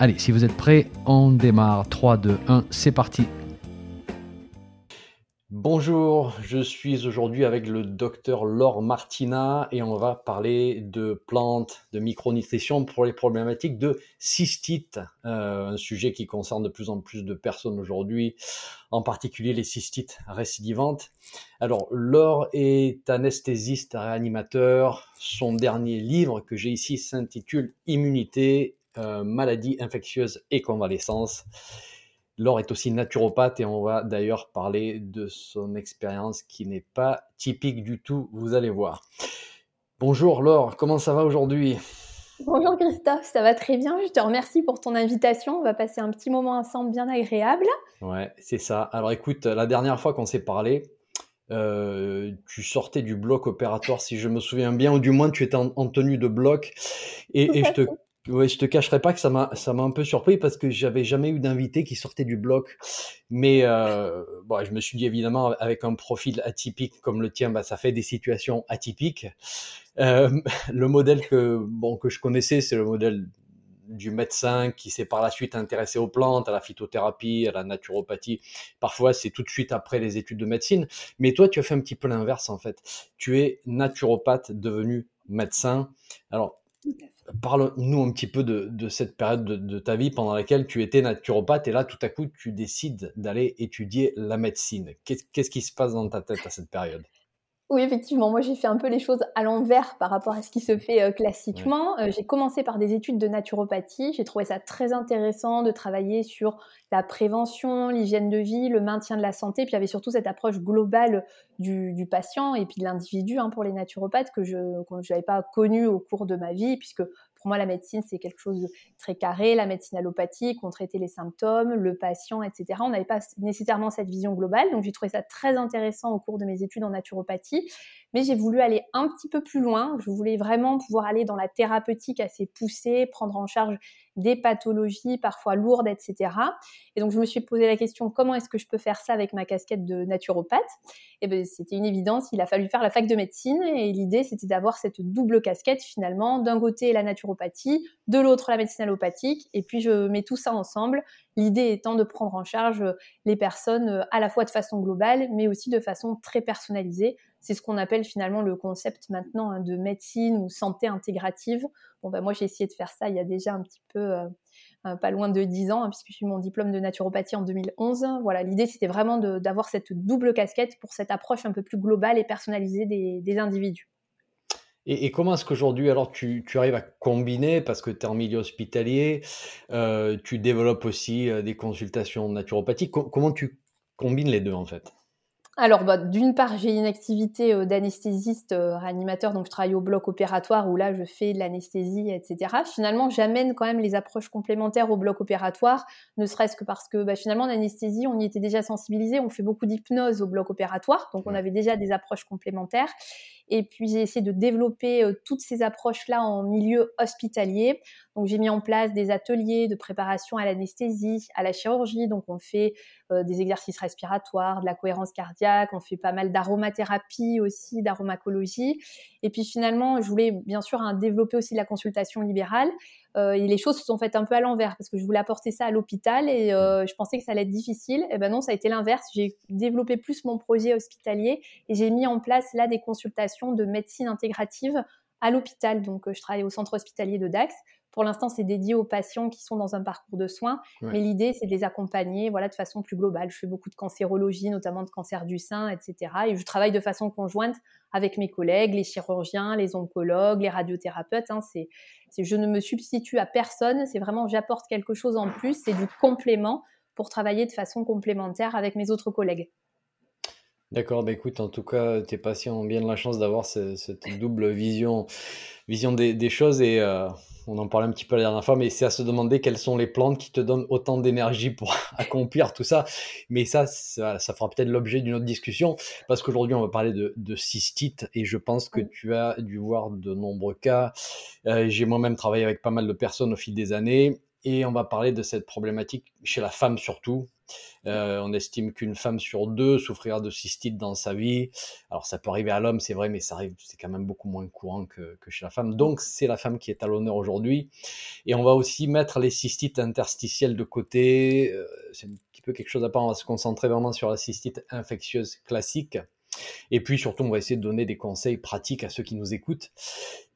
Allez, si vous êtes prêts, on démarre. 3, 2, 1, c'est parti. Bonjour, je suis aujourd'hui avec le docteur Laure Martina et on va parler de plantes, de micronutrition pour les problématiques de cystite, euh, un sujet qui concerne de plus en plus de personnes aujourd'hui, en particulier les cystites récidivantes. Alors, Laure est anesthésiste réanimateur. Son dernier livre que j'ai ici s'intitule Immunité euh, maladies infectieuses et convalescence. Laure est aussi naturopathe et on va d'ailleurs parler de son expérience qui n'est pas typique du tout, vous allez voir. Bonjour Laure, comment ça va aujourd'hui? Bonjour Christophe, ça va très bien. Je te remercie pour ton invitation. On va passer un petit moment ensemble bien agréable. Ouais, c'est ça. Alors écoute, la dernière fois qu'on s'est parlé, euh, tu sortais du bloc opératoire, si je me souviens bien, ou du moins tu étais en, tenue de bloc. Et, et je te Ouais, je te cacherai pas que ça m'a ça m'a un peu surpris parce que j'avais jamais eu d'invité qui sortait du bloc. Mais euh, bon, je me suis dit évidemment avec un profil atypique comme le tien, bah, ça fait des situations atypiques. Euh, le modèle que bon que je connaissais, c'est le modèle du médecin qui s'est par la suite intéressé aux plantes, à la phytothérapie, à la naturopathie. Parfois, c'est tout de suite après les études de médecine. Mais toi, tu as fait un petit peu l'inverse en fait. Tu es naturopathe devenu médecin. Alors, Parle-nous un petit peu de, cette période de, ta vie pendant laquelle tu étais naturopathe et là, tout à coup, tu décides d'aller étudier la médecine. Qu'est-ce qui se passe dans ta tête à cette période? Oui, effectivement, moi j'ai fait un peu les choses à l'envers par rapport à ce qui se fait euh, classiquement. Euh, j'ai commencé par des études de naturopathie. J'ai trouvé ça très intéressant de travailler sur la prévention, l'hygiène de vie, le maintien de la santé. Puis il y avait surtout cette approche globale du, patient et puis de l'individu hein, pour les naturopathes que je n'avais pas connu au cours de ma vie, puisque pour moi, la médecine, c'est quelque chose de très carré. La médecine allopathique, on traitait les symptômes, le patient, etc. On n'avait pas nécessairement cette vision globale. Donc, j'ai trouvé ça très intéressant au cours de mes études en naturopathie. Mais j'ai voulu aller un petit peu plus loin. Je voulais vraiment pouvoir aller dans la thérapeutique assez poussée, prendre en charge des pathologies parfois lourdes, etc. Et donc je me suis posé la question comment est-ce que je peux faire ça avec ma casquette de naturopathe? Et ben c'était une évidence, il a fallu faire la fac de médecine et l'idée c'était d'avoir cette double casquette finalement, d'un côté la naturopathie, de l'autre la médecine allopathique, et puis je mets tout ça ensemble. L'idée étant de prendre en charge les personnes à la fois de façon globale, mais aussi de façon très personnalisée. C'est ce qu'on appelle finalement le concept maintenant hein, de médecine ou santé intégrative. Bon, ben moi, j'ai essayé de faire ça il y a déjà un petit peu, euh, euh, pas loin de 10 ans, hein, puisque j'ai eu mon diplôme de naturopathie en 2011. Voilà, l'idée, c'était vraiment d'avoir cette double casquette pour cette approche un peu plus globale et personnalisée des, individus. Et, comment est-ce qu'aujourd'hui, alors, tu, arrives à combiner, parce que tu es en milieu hospitalier, euh, tu développes aussi des consultations naturopathiques. comment tu combines les deux, en fait? Alors, bah, d'une part, j'ai une activité euh, d'anesthésiste euh, réanimateur, donc je travaille au bloc opératoire où là, je fais de l'anesthésie, etc. Finalement, j'amène quand même les approches complémentaires au bloc opératoire, ne serait-ce que parce que bah, finalement, l'anesthésie, on y était déjà sensibilisé, on fait beaucoup d'hypnose au bloc opératoire, donc on avait déjà des approches complémentaires. Et puis j'ai essayé de développer euh, toutes ces approches-là en milieu hospitalier. Donc j'ai mis en place des ateliers de préparation à l'anesthésie, à la chirurgie. Donc on fait euh, des exercices respiratoires, de la cohérence cardiaque, on fait pas mal d'aromathérapie aussi, d'aromacologie. Et puis finalement, je voulais bien sûr hein, développer aussi la consultation libérale. Euh, et les choses se sont faites un peu à l'envers parce que je voulais apporter ça à l'hôpital et euh, je pensais que ça allait être difficile. Et ben non, ça a été l'inverse. J'ai développé plus mon projet hospitalier et j'ai mis en place là des consultations de médecine intégrative à l'hôpital. Donc, euh, je travaille au centre hospitalier de Dax. Pour l'instant, c'est dédié aux patients qui sont dans un parcours de soins, mais l'idée, c'est de les accompagner voilà, de façon plus globale. Je fais beaucoup de cancérologie, notamment de cancer du sein, etc. Et je travaille de façon conjointe avec mes collègues, les chirurgiens, les oncologues, les radiothérapeutes. Hein. C'est, je ne me substitue à personne, c'est vraiment j'apporte quelque chose en plus, c'est du complément pour travailler de façon complémentaire avec mes autres collègues. D'accord, bah écoute, en tout cas, tes patients ont bien de la chance d'avoir cette double vision, vision des, choses et, euh, on en parlait un petit peu la dernière fois, mais c'est à se demander quelles sont les plantes qui te donnent autant d'énergie pour accomplir tout ça. Mais ça, ça, fera peut-être l'objet d'une autre discussion, parce qu'aujourd'hui, on va parler de, de, cystite, et je pense que tu as dû voir de nombreux cas. Euh, j'ai moi-même travaillé avec pas mal de personnes au fil des années, et on va parler de cette problématique chez la femme surtout. Euh, on estime qu'une femme sur deux souffrira de cystite dans sa vie. Alors ça peut arriver à l'homme, c'est vrai, mais ça arrive, c'est quand même beaucoup moins courant que, chez la femme. Donc c'est la femme qui est à l'honneur aujourd'hui. Et on va aussi mettre les cystites interstitielles de côté. Euh, c'est un petit peu quelque chose à part. On va se concentrer vraiment sur la cystite infectieuse classique. Et puis surtout, on va essayer de donner des conseils pratiques à ceux qui nous écoutent.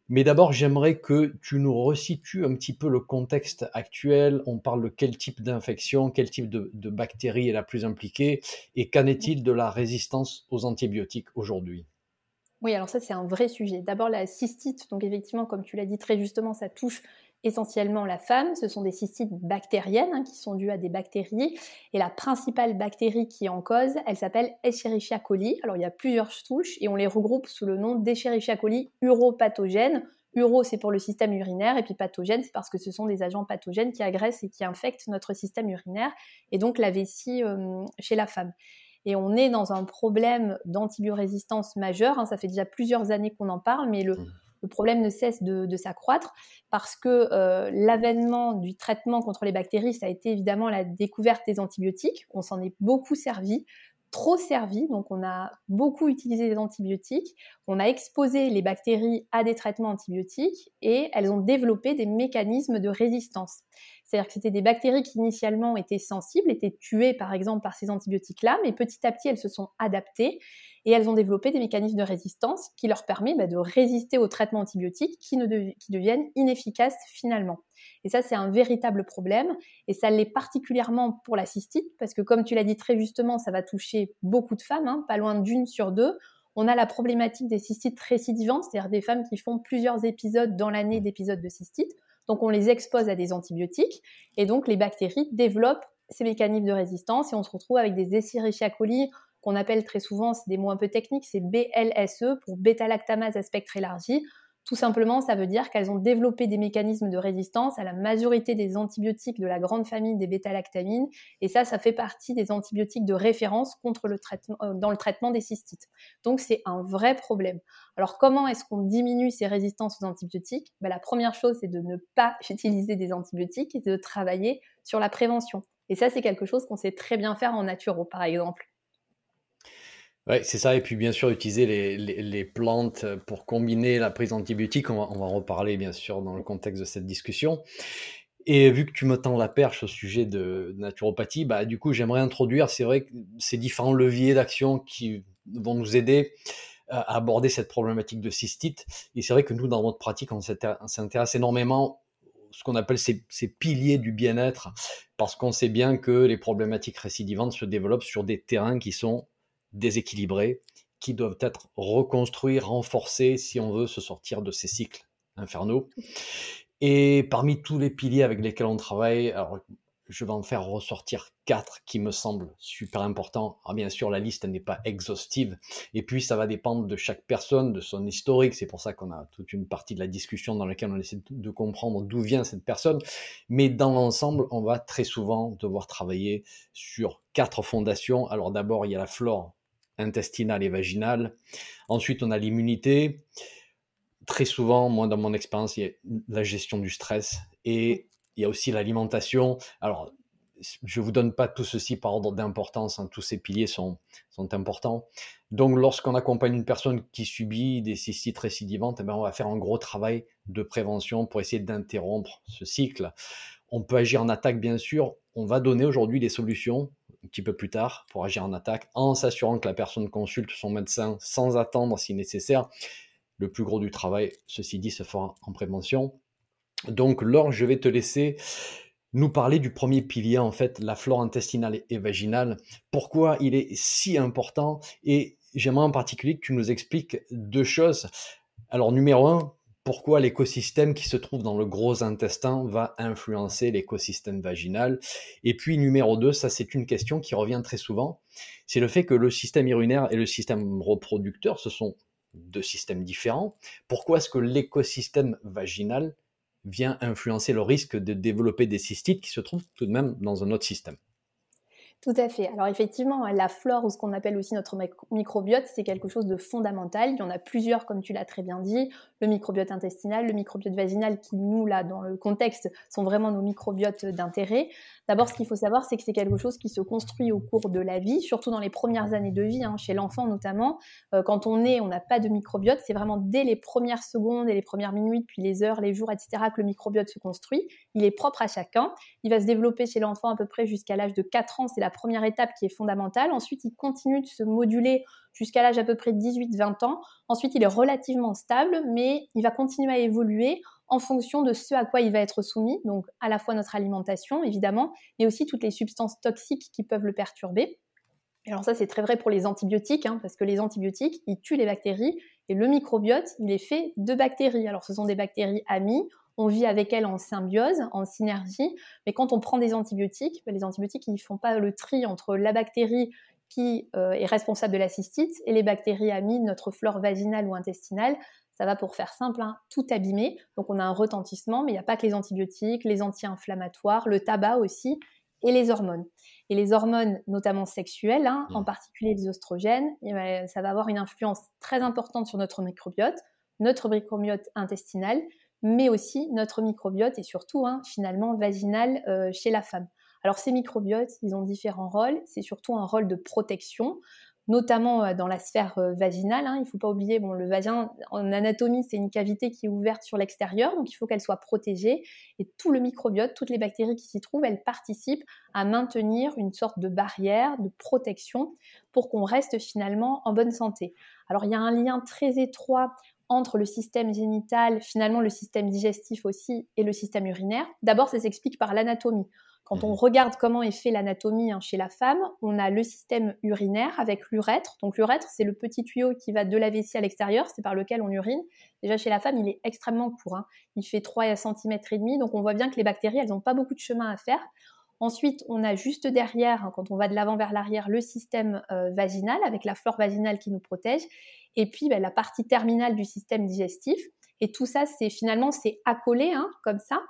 Mais d'abord, j'aimerais que tu nous resitues un petit peu le contexte actuel. On parle de quel type d'infection, quel type de, bactérie est la plus impliquée, et qu'en est-il de la résistance aux antibiotiques aujourd'hui? Oui, alors ça c'est un vrai sujet. D'abord la cystite, donc effectivement, comme tu l'as dit très justement, ça touche essentiellement la femme. Ce sont des cystites bactériennes hein, qui sont dues à des bactéries. Et la principale bactérie qui est en cause, elle s'appelle Escherichia coli. Alors il y a plusieurs souches et on les regroupe sous le nom d'Escherichia coli uropathogène. Uro, c'est pour le système urinaire, et puis pathogène, c'est parce que ce sont des agents pathogènes qui agressent et qui infectent notre système urinaire, et donc la vessie euh, chez la femme. Et on est dans un problème d'antibiorésistance majeure. Hein. ça fait déjà plusieurs années qu'on en parle, mais le, mmh le problème ne cesse de, s'accroître parce que euh, l'avènement du traitement contre les bactéries, ça a été évidemment la découverte des antibiotiques. On s'en est beaucoup servi trop servi, donc on a beaucoup utilisé des antibiotiques, on a exposé les bactéries à des traitements antibiotiques et elles ont développé des mécanismes de résistance. C'est-à-dire que c'était des bactéries qui initialement étaient sensibles, étaient tuées par exemple par ces antibiotiques-là, mais petit à petit elles se sont adaptées et elles ont développé des mécanismes de résistance qui leur permettent bah, de résister aux traitements antibiotiques qui, ne deviennent inefficaces finalement. Et ça, c'est un véritable problème. Et ça l'est particulièrement pour la cystite, parce que comme tu l'as dit très justement, ça va toucher beaucoup de femmes, hein, pas loin d'une sur deux. On a la problématique des cystites récidivantes, c'est-à-dire des femmes qui font plusieurs épisodes dans l'année d'épisodes de cystite. Donc on les expose à des antibiotiques et donc les bactéries développent ces mécanismes de résistance et on se retrouve avec des Escherichia coli qu'on appelle très souvent, c'est des mots un peu techniques, c'est BLSE pour bêta-lactamase à spectre élargi. Tout simplement, ça veut dire qu'elles ont développé des mécanismes de résistance à la majorité des antibiotiques de la grande famille des bêta-lactamines. Et ça, ça fait partie des antibiotiques de référence euh, dans le traitement des cystites. Donc, c'est un vrai problème. Alors, comment est-ce qu'on diminue ces résistances aux antibiotiques? Ben, La première chose, c'est de ne pas utiliser des antibiotiques et de travailler sur la prévention. Et ça, c'est quelque chose qu'on sait très bien faire en naturo, par exemple. Oui, c'est ça. Et puis, bien sûr, utiliser les, plantes pour combiner la prise d'antibiotiques. On va, on va en reparler, bien sûr, dans le contexte de cette discussion. Et vu que tu me tends la perche au sujet de naturopathie, bah, du coup, j'aimerais introduire, c'est vrai, ces différents leviers d'action qui vont nous aider à aborder cette problématique de cystite. Et c'est vrai que nous, dans notre pratique, on s'intéresse énormément ce qu'on appelle ces, ces, piliers du bien-être, parce qu'on sait bien que les problématiques récidivantes se développent sur des terrains qui sont déséquilibrés, qui doivent être reconstruits, renforcés si on veut se sortir de ces cycles infernaux. Et parmi tous les piliers avec lesquels on travaille, alors je vais en faire ressortir quatre qui me semblent super importants. Alors bien sûr, la liste n'est pas exhaustive. Et puis, ça va dépendre de chaque personne, de son historique. C'est pour ça qu'on a toute une partie de la discussion dans laquelle on essaie de comprendre d'où vient cette personne. Mais dans l'ensemble, on va très souvent devoir travailler sur quatre fondations. Alors d'abord, il y a la flore intestinale et vaginale. Ensuite, on a l'immunité. Très souvent, moi, dans mon expérience, il y a la gestion du stress et il y a aussi l'alimentation. Alors, je ne vous donne pas tout ceci par ordre d'importance, hein. tous ces piliers sont, sont importants. Donc, lorsqu'on accompagne une personne qui subit des cystites récidivantes, eh bien, on va faire un gros travail de prévention pour essayer d'interrompre ce cycle. On peut agir en attaque, bien sûr. On va donner aujourd'hui des solutions un petit peu plus tard pour agir en attaque, en s'assurant que la personne consulte son médecin sans attendre si nécessaire. Le plus gros du travail, ceci dit, se fera en prévention. Donc, Laure, je vais te laisser nous parler du premier pilier, en fait, la flore intestinale et vaginale. Pourquoi il est si important? Et j'aimerais en particulier que tu nous expliques deux choses. Alors, numéro un, pourquoi l'écosystème qui se trouve dans le gros intestin va influencer l'écosystème vaginal. Et puis numéro 2, ça c'est une question qui revient très souvent, c'est le fait que le système urinaire et le système reproducteur, ce sont deux systèmes différents. Pourquoi est-ce que l'écosystème vaginal vient influencer le risque de développer des cystites qui se trouvent tout de même dans un autre système? Tout à fait. Alors effectivement, la flore ou ce qu'on appelle aussi notre microbiote, c'est quelque chose de fondamental. Il y en a plusieurs, comme tu l'as très bien dit. Le microbiote intestinal, le microbiote vaginal, qui nous, là, dans le contexte, sont vraiment nos microbiotes d'intérêt. D'abord, ce qu'il faut savoir, c'est que c'est quelque chose qui se construit au cours de la vie, surtout dans les premières années de vie, hein, chez l'enfant notamment. Euh, quand on est, on n'a pas de microbiote. C'est vraiment dès les premières secondes et les premières minutes, puis les heures, les jours, etc., que le microbiote se construit. Il est propre à chacun. Il va se développer chez l'enfant à peu près jusqu'à l'âge de 4 ans. C'est la première étape qui est fondamentale. Ensuite, il continue de se moduler jusqu'à l'âge à peu près de 18-20 ans. Ensuite, il est relativement stable, mais il va continuer à évoluer en fonction de ce à quoi il va être soumis, donc à la fois notre alimentation, évidemment, mais aussi toutes les substances toxiques qui peuvent le perturber. Alors ça, c'est très vrai pour les antibiotiques, hein, parce que les antibiotiques, ils tuent les bactéries, et le microbiote, il est fait de bactéries. Alors ce sont des bactéries amies, on vit avec elles en symbiose, en synergie. Mais quand on prend des antibiotiques, ben, les antibiotiques, ils ne font pas le tri entre la bactérie qui euh, est responsable de la cystite et les bactéries amies de notre flore vaginale ou intestinale. Ça va pour faire simple, hein, tout abîmer. Donc on a un retentissement, mais il n'y a pas que les antibiotiques, les anti-inflammatoires, le tabac aussi, et les hormones. Et les hormones, notamment sexuelles, hein, en particulier les oestrogènes, eh ben, ça va avoir une influence très importante sur notre microbiote, notre microbiote intestinal, mais aussi notre microbiote et surtout hein, finalement vaginal euh, chez la femme. Alors ces microbiotes, ils ont différents rôles. C'est surtout un rôle de protection, notamment euh, dans la sphère euh, vaginale. Hein. Il ne faut pas oublier, le vagin en anatomie, c'est une cavité qui est ouverte sur l'extérieur, donc il faut qu'elle soit protégée. Et tout le microbiote, toutes les bactéries qui s'y trouvent, elles participent à maintenir une sorte de barrière, de protection, pour qu'on reste finalement en bonne santé. Alors il y a un lien très étroit entre le système génital, finalement le système digestif aussi, et le système urinaire. D'abord, ça s'explique par l'anatomie. Quand on mmh. regarde comment est fait l'anatomie hein, chez la femme, on a le système urinaire avec l'urètre. Donc l'urètre, c'est le petit tuyau qui va de la vessie à l'extérieur, c'est par lequel on urine. Déjà chez la femme, il est extrêmement court. Hein. Il fait 3 cm et demi, donc on voit bien que les bactéries, elles n'ont pas beaucoup de chemin à faire. Ensuite, on a juste derrière, hein, quand on va de l'avant vers l'arrière, le système euh, vaginal avec la flore vaginale qui nous protège et puis ben, la partie terminale du système digestif. Et tout ça, c'est finalement, c'est accolé hein, comme ça.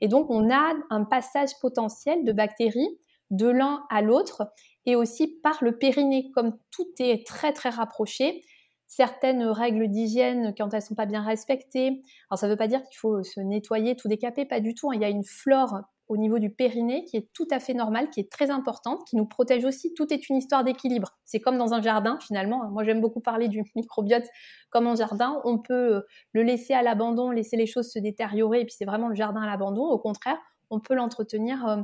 Et donc, on a un passage potentiel de bactéries de l'un à l'autre et aussi par le périnée. Comme tout est très, très rapproché, certaines règles d'hygiène, quand elles sont pas bien respectées, alors ça ne veut pas dire qu'il faut se nettoyer, tout décaper, pas du tout. Hein. Il y a une flore au niveau du périnée qui est tout à fait normale, qui est très importante, qui nous protège aussi. Tout est une histoire d'équilibre. C'est comme dans un jardin finalement. Moi j'aime beaucoup parler du microbiote comme un jardin. On peut euh, le laisser à l'abandon, laisser les choses se détériorer et puis c'est vraiment le jardin à l'abandon. Au contraire, on peut l'entretenir euh,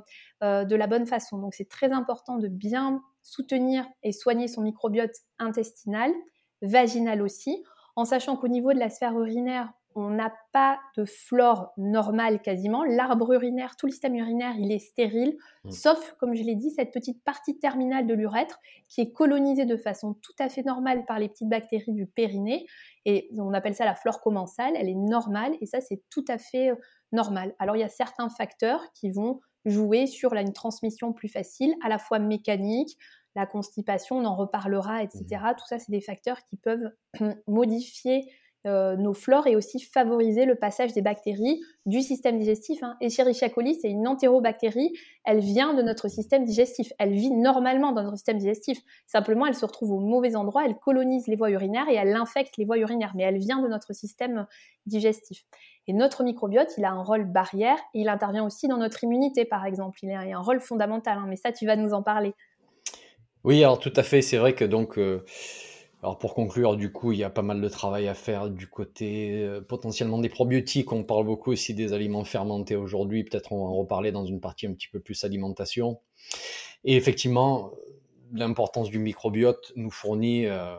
euh, de la bonne façon. Donc c'est très important de bien soutenir et soigner son microbiote intestinal, vaginal aussi, en sachant qu'au niveau de la sphère urinaire, on n'a pas de flore normale quasiment. L'arbre urinaire, tout le système urinaire, il est stérile, mmh. sauf, comme je l'ai dit, cette petite partie terminale de l'urètre qui est colonisée de façon tout à fait normale par les petites bactéries du périnée. Et on appelle ça la flore commensale, elle est normale et ça, c'est tout à fait euh, normal. Alors, il y a certains facteurs qui vont jouer sur une transmission plus facile, à la fois mécanique, la constipation, on en reparlera, etc. Mmh. Tout ça, c'est des facteurs qui peuvent modifier euh, nos flores et aussi favoriser le passage des bactéries du système digestif. Hein. Escherichia coli, c'est une entérobactérie. Elle vient de notre système digestif. Elle vit normalement dans notre système digestif. Simplement, elle se retrouve au mauvais endroit. Elle colonise les voies urinaires et elle infecte les voies urinaires. Mais elle vient de notre système digestif. Et notre microbiote, il a un rôle barrière et il intervient aussi dans notre immunité, par exemple. Il a un rôle fondamental. Hein. Mais ça, tu vas nous en parler. Oui, alors tout à fait. C'est vrai que donc. Euh, alors pour conclure, du coup, il y a pas mal de travail à faire du côté euh, potentiellement des probiotiques. On parle beaucoup aussi des aliments fermentés aujourd'hui. Peut-être on va en reparler dans une partie un petit peu plus alimentation. Et effectivement, l'importance du microbiote nous fournit, euh,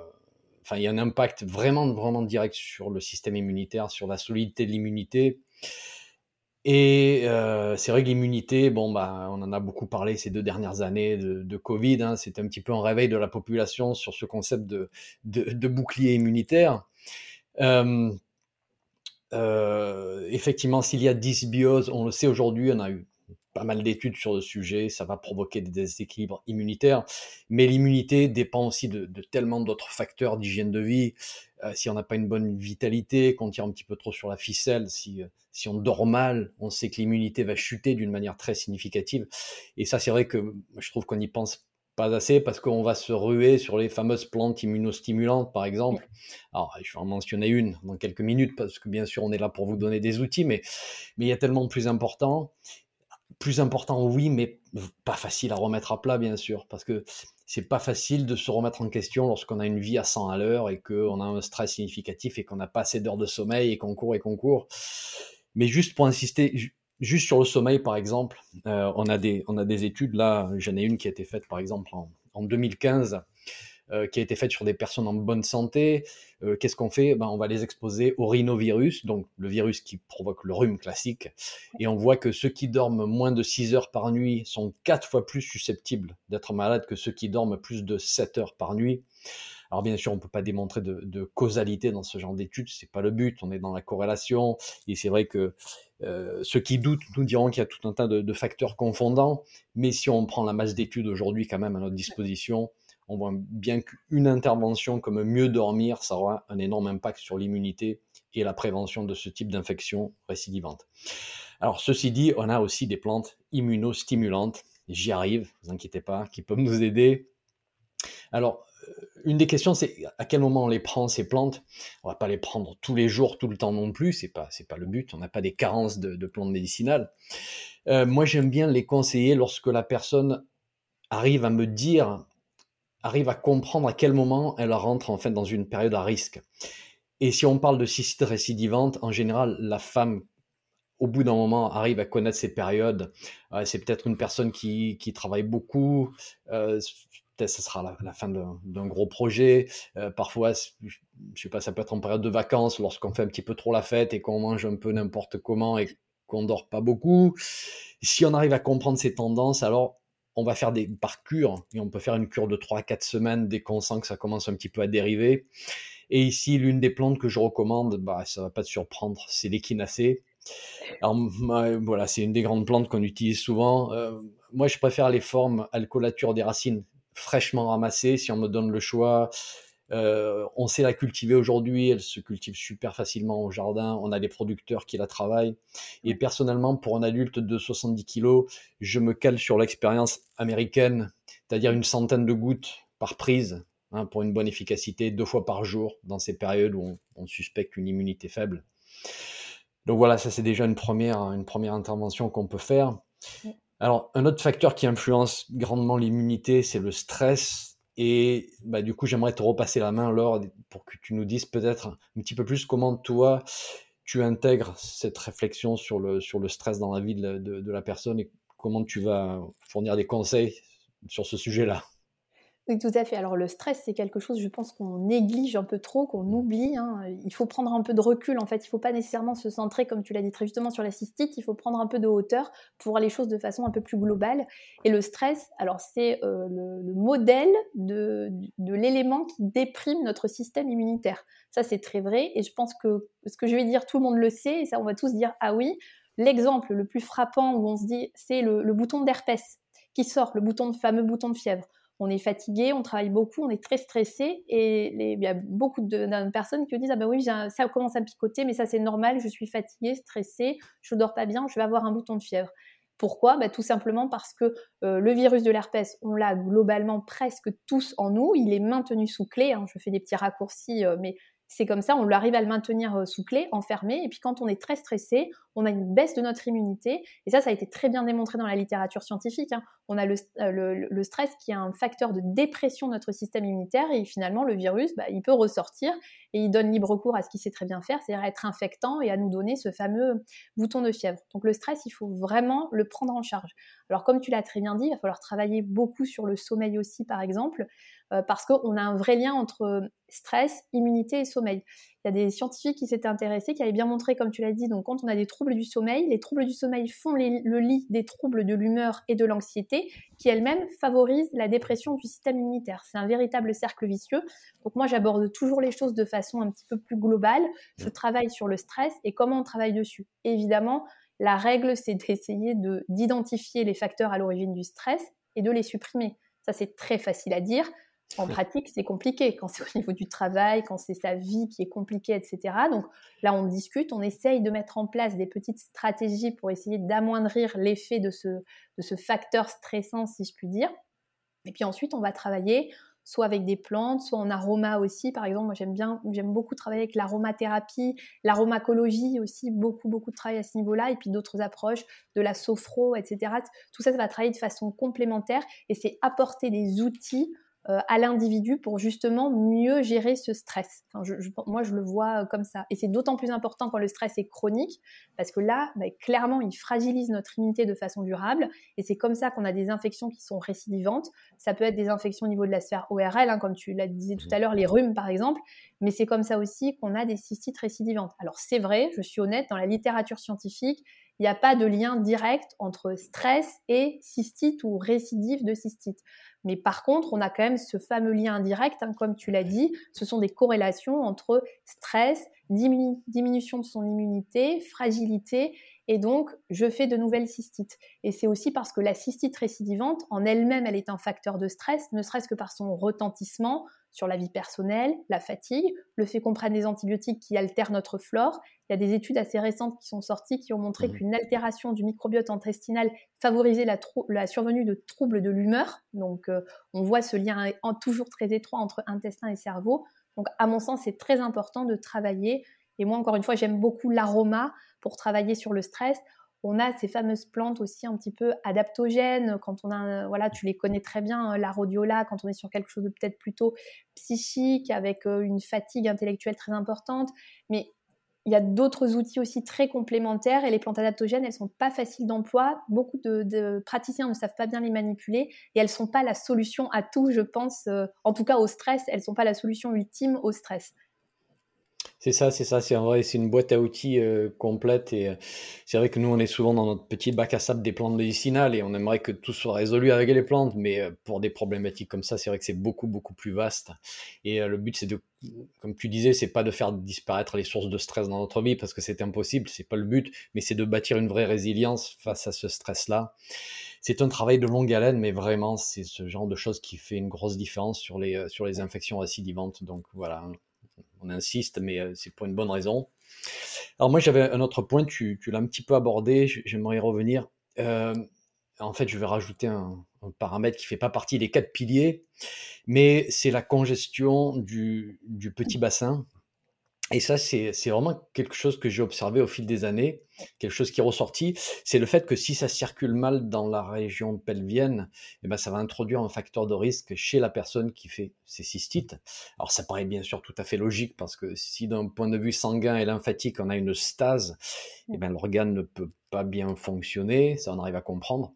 il y a un impact vraiment, vraiment direct sur le système immunitaire, sur la solidité de l'immunité. Et euh, c'est vrai que l'immunité, bon, bah, on en a beaucoup parlé ces deux dernières années de, Covid. Hein, c'est un petit peu un réveil de la population sur ce concept de, de, bouclier immunitaire. Euh, euh, effectivement, s'il y a dysbiose, on le sait aujourd'hui, on a eu pas mal d'études sur le sujet, ça va provoquer des déséquilibres immunitaires, mais l'immunité dépend aussi de, tellement d'autres facteurs d'hygiène de vie. Euh, si on n'a pas une bonne vitalité, qu'on tire un petit peu trop sur la ficelle, si, euh, si on dort mal, on sait que l'immunité va chuter d'une manière très significative. Et ça, c'est vrai que je trouve qu'on n'y pense pas assez parce qu'on va se ruer sur les fameuses plantes immunostimulantes, par exemple. Alors, je vais en mentionner une dans quelques minutes parce que bien sûr, on est là pour vous donner des outils, mais, mais il y a tellement plus important plus important, oui, mais pas facile à remettre à plat, bien sûr, parce que c'est pas facile de se remettre en question lorsqu'on a une vie à 100 à l'heure et qu'on a un stress significatif et qu'on n'a pas assez d'heures de sommeil et qu'on court et qu'on court. Mais juste pour insister, juste sur le sommeil, par exemple, euh, on, a des, on a des études, là, j'en ai une qui a été faite, par exemple, en, en 2015, euh, qui a été faite sur des personnes en bonne santé. Euh, qu'est-ce qu'on fait? Ben, On va les exposer au rhinovirus, donc le virus qui provoque le rhume classique. Et on voit que ceux qui dorment moins de 6 heures par nuit sont 4 fois plus susceptibles d'être malades que ceux qui dorment plus de 7 heures par nuit. Alors bien sûr, on ne peut pas démontrer de, causalité dans ce genre d'études, c'est pas le but. On est dans la corrélation, et c'est vrai que euh, ceux qui doutent nous diront qu'il y a tout un tas de, de, facteurs confondants. Mais si on prend la masse d'études aujourd'hui quand même à notre disposition, on voit bien qu'une intervention comme mieux dormir, ça aura un énorme impact sur l'immunité et la prévention de ce type d'infection récidivante. Alors, ceci dit, on a aussi des plantes immunostimulantes, j'y arrive, vous inquiétez pas, qui peuvent nous aider. Alors, euh, une des questions, c'est à quel moment on les prend, ces plantes? On va pas les prendre tous les jours, tout le temps non plus, c'est pas, pas le but, on n'a pas des carences de, plantes médicinales. Euh, moi, j'aime bien les conseiller lorsque la personne arrive à me dire arrive à comprendre à quel moment elle rentre en dans une période à risque. Et si on parle de cystite récidivante, en général, la femme, au bout d'un moment, arrive à connaître ces périodes. Euh, c'est peut-être une personne qui, qui travaille beaucoup. Euh, peut-être ce sera la, fin d'un gros projet. Euh, parfois, je sais pas, ça peut être en période de vacances, lorsqu'on fait un petit peu trop la fête et qu'on mange un peu n'importe comment et qu'on dort pas beaucoup. Si on arrive à comprendre ces tendances, alors on va faire des par cure, et on peut faire une cure de 3 à 4 semaines dès qu'on sent que ça commence un petit peu à dériver. Et ici, l'une des plantes que je recommande, bah, ça va pas te surprendre, c'est l'échinacée. Voilà, c'est une des grandes plantes qu'on utilise souvent. Euh, moi, je préfère les formes alcoolature des racines fraîchement ramassées. Si on me donne le choix, euh, on sait la cultiver aujourd'hui, elle se cultive super facilement au jardin, on a des producteurs qui la travaillent. Et personnellement, pour un adulte de 70 kg, je me cale sur l'expérience américaine, c'est-à-dire une centaine de gouttes par prise hein, pour une bonne efficacité, deux fois par jour dans ces périodes où on, suspecte une immunité faible. Donc voilà, ça c'est déjà une première, une première intervention qu'on peut faire. Alors, un autre facteur qui influence grandement l'immunité, c'est le stress et bah, du coup, j'aimerais te repasser la main, Laure, pour que tu nous dises peut-être un petit peu plus comment toi, tu intègres cette réflexion sur le, sur le stress dans la vie de, de la personne et comment tu vas fournir des conseils sur ce sujet-là. Oui, tout à fait. Alors le stress, c'est quelque chose, je pense, qu'on néglige un peu trop, qu'on oublie. Hein. Il faut prendre un peu de recul, en fait. Il ne faut pas nécessairement se centrer, comme tu l'as dit très justement, sur la cystite. Il faut prendre un peu de hauteur pour voir les choses de façon un peu plus globale. Et le stress, alors c'est euh, le, modèle de, de l'élément qui déprime notre système immunitaire. Ça, c'est très vrai. Et je pense que ce que je vais dire, tout le monde le sait. Et ça, on va tous dire, ah oui, l'exemple le plus frappant où on se dit, c'est le, le bouton d'herpès qui sort, le bouton de fameux bouton de fièvre on est fatigué, on travaille beaucoup, on est très stressé et il y a beaucoup de, personnes qui disent ah ben oui ça commence à picoter mais ça c'est normal, je suis fatigué, stressé, je dors pas bien, je vais avoir un bouton de fièvre. Pourquoi? Bah, Tout simplement parce que euh, le virus de l'herpès, on l'a globalement presque tous en nous, il est maintenu sous clé, hein. je fais des petits raccourcis, euh, mais c'est comme ça, on arrive à le maintenir euh, sous clé, enfermé. Et puis quand on est très stressé, on a une baisse de notre immunité. Et ça, ça a été très bien démontré dans la littérature scientifique. Hein. On a euh, le, stress qui est un facteur de dépression de notre système immunitaire. Et finalement, le virus, bah, il peut ressortir et il donne libre cours à ce qu'il sait très bien faire, c'est-à-dire être infectant et à nous donner ce fameux bouton de fièvre. Donc le stress, il faut vraiment le prendre en charge. Alors comme tu l'as très bien dit, il va falloir travailler beaucoup sur le sommeil aussi, par exemple. Euh, parce qu'on a un vrai lien entre euh, stress, immunité et sommeil. Il y a des scientifiques qui s'étaient intéressés, qui avaient bien montré, comme tu l'as dit, donc quand on a des troubles du sommeil, les troubles du sommeil font le lit des troubles de l'humeur et de l'anxiété, qui elles-mêmes favorisent la dépression du système immunitaire. C'est un véritable cercle vicieux. Donc moi, j'aborde toujours les choses de façon un petit peu plus globale. Je travaille sur le stress et comment on travaille dessus. évidemment, La règle, c'est d'essayer d'identifier les facteurs à l'origine du stress et de les supprimer. Ça, c'est très facile à dire. En pratique, c'est compliqué quand c'est au niveau du travail, quand c'est sa vie qui est compliquée, etc. Donc là, on discute, on essaye de mettre en place des petites stratégies pour essayer d'amoindrir l'effet de ce, de ce facteur stressant, si je puis dire. Et puis ensuite, on va travailler soit avec des plantes, soit en aroma aussi. Par exemple, moi j'aime bien, j'aime beaucoup travailler avec l'aromathérapie, l'aromacologie aussi, beaucoup, beaucoup de travail à ce niveau-là, et puis d'autres approches, de la sophro, etc. Tout ça, ça va travailler de façon complémentaire et c'est apporter des outils à l'individu pour justement mieux gérer ce stress. Moi, je le vois euh, comme ça. Et c'est d'autant plus important quand le stress est chronique, parce que là, bah, clairement, il fragilise notre immunité de façon durable. Et c'est comme ça qu'on a des infections qui sont récidivantes. Ça peut être des infections au niveau de la sphère ORL, hein, comme tu l'as disais tout à l'heure, les rhumes par exemple. Mais c'est comme ça aussi qu'on a des cystites récidivantes. Alors c'est vrai, je suis honnête, dans la littérature scientifique, il n'y a pas de lien direct entre stress et cystite ou récidive de cystite. Mais par contre, on a quand même ce fameux lien indirect, hein, comme tu l'as dit, ce sont des corrélations entre stress, diminution de son immunité, fragilité, et donc je fais de nouvelles cystites. Et c'est aussi parce que la cystite récidivante, en elle-même, elle est un facteur de stress, ne serait-ce que par son retentissement, sur la vie personnelle, la fatigue, le fait qu'on prenne des antibiotiques qui altèrent notre flore. Il y a des études assez récentes qui sont sorties qui ont montré mmh. qu'une altération du microbiote intestinal favorisait la, survenue de troubles de l'humeur. Donc euh, on voit ce lien toujours très étroit entre intestin et cerveau. Donc à mon sens, c'est très important de travailler. Et moi, encore une fois, j'aime beaucoup l'aroma pour travailler sur le stress on a ces fameuses plantes aussi un petit peu adaptogènes. Quand on a, voilà, tu les connais très bien, euh, la rhodiola, quand on est sur quelque chose de peut-être plutôt psychique, avec euh, une fatigue intellectuelle très importante. Mais il y a d'autres outils aussi très complémentaires et les plantes adaptogènes, elles sont pas faciles d'emploi. Beaucoup de, praticiens ne savent pas bien les manipuler et elles sont pas la solution à tout, je pense. Euh, en tout cas au stress, elles sont pas la solution ultime au stress. C'est ça, c'est ça, c'est vrai, c'est une boîte à outils euh, complète et euh, c'est vrai que nous on est souvent dans notre petit bac à sable des plantes médicinales et on aimerait que tout soit résolu avec les plantes, mais euh, pour des problématiques comme ça, c'est vrai que c'est beaucoup beaucoup plus vaste. Et le but c'est de, comme tu disais, c'est pas de faire disparaître les sources de stress dans notre vie parce que c'est impossible, c'est pas le but, mais c'est de bâtir une vraie résilience face à ce stress-là. C'est un travail de longue haleine, mais vraiment c'est ce genre de choses qui fait une grosse différence sur les sur les infections récidivantes. Donc voilà on insiste, mais euh, c'est pour une bonne raison. Alors moi j'avais un autre point, tu, l'as un petit peu abordé, j'aimerais y revenir. Euh, en fait, je vais rajouter un, paramètre qui fait pas partie des quatre piliers, mais c'est la congestion du petit bassin et ça, c'est vraiment quelque chose que j'ai observé au fil des années, quelque chose qui est ressorti, c'est le fait que si ça circule mal dans la région pelvienne, eh ben, ça va introduire un facteur de risque chez la personne qui fait ces cystites. Alors ça paraît bien sûr tout à fait logique, parce que si d'un point de vue sanguin et lymphatique, on a une stase, eh ben, l'organe ne peut pas bien fonctionner, ça on arrive à comprendre.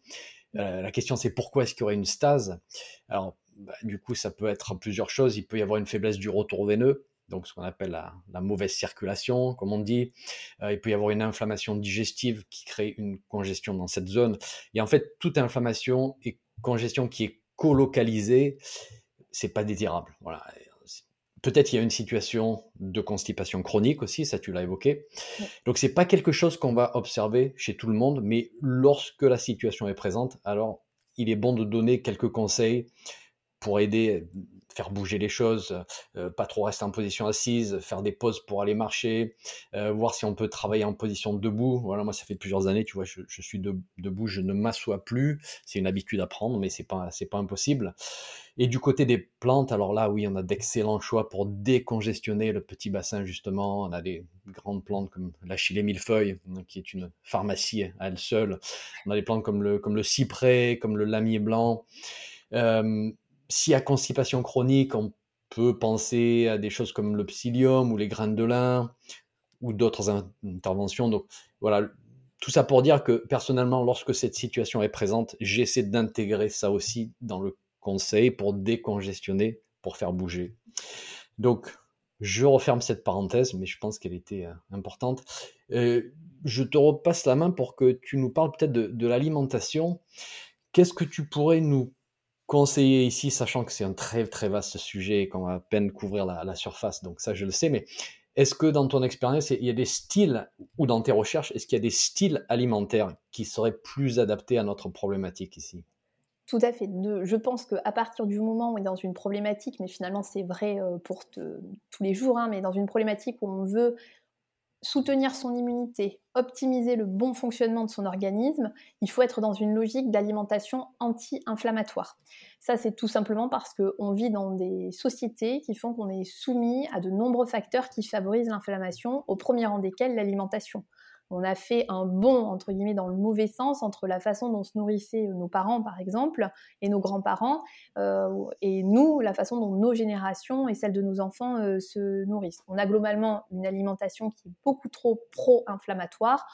Euh, la question c'est pourquoi est-ce qu'il y aurait une stase? Alors bah, du coup ça peut être plusieurs choses, il peut y avoir une faiblesse du retour veineux, donc ce qu'on appelle la, mauvaise circulation, comme on dit. Euh, il peut y avoir une inflammation digestive qui crée une congestion dans cette zone. Et en fait, toute inflammation et congestion qui est colocalisée, c'est pas désirable. Voilà. Peut-être il y a une situation de constipation chronique aussi, ça tu l'as évoqué. Donc c'est pas quelque chose qu'on va observer chez tout le monde, mais lorsque la situation est présente, alors il est bon de donner quelques conseils pour aider faire bouger les choses, euh, pas trop rester en position assise, faire des pauses pour aller marcher, euh, voir si on peut travailler en position debout. Voilà, moi ça fait plusieurs années, tu vois, je, suis debout, je ne m'assois plus. C'est une habitude à prendre, mais c'est pas c'est pas impossible. Et du côté des plantes, alors là, oui, on a d'excellents choix pour décongestionner le petit bassin justement. On a des grandes plantes comme la chilée millefeuille, hein, qui est une pharmacie à elle seule. On a des plantes comme le comme le cyprès, comme le lamier blanc. Euh, s'il y a constipation chronique, on peut penser à des choses comme le psyllium ou les graines de lin ou d'autres interventions. Donc voilà, tout ça pour dire que personnellement, lorsque cette situation est présente, j'essaie d'intégrer ça aussi dans le conseil pour décongestionner, pour faire bouger. Donc, je referme cette parenthèse, mais je pense qu'elle était euh, importante. Euh, je te repasse la main pour que tu nous parles peut-être de, de l'alimentation. Qu'est-ce que tu pourrais nous conseiller ici, sachant que c'est un très très vaste sujet et qu'on va à peine couvrir la, surface, donc ça je le sais, mais Est-ce que dans ton expérience, il y a des styles, ou dans tes recherches, est-ce qu'il y a des styles alimentaires qui seraient plus adaptés à notre problématique ici? Tout à fait. je pense qu'à partir du moment où on est dans une problématique, mais finalement c'est vrai euh, pour tous les jours, hein, mais dans une problématique où on veut soutenir son immunité, optimiser le bon fonctionnement de son organisme, il faut être dans une logique d'alimentation anti-inflammatoire. Ça, c'est tout simplement parce qu'on vit dans des sociétés qui font qu'on est soumis à de nombreux facteurs qui favorisent l'inflammation, au premier rang desquels l'alimentation on a fait un bond, entre guillemets, dans le mauvais sens entre la façon dont se nourrissaient euh, nos parents, par exemple, et nos grands-parents, euh, et nous, la façon dont nos générations et celles de nos enfants euh, se nourrissent. On a globalement une alimentation qui est beaucoup trop pro-inflammatoire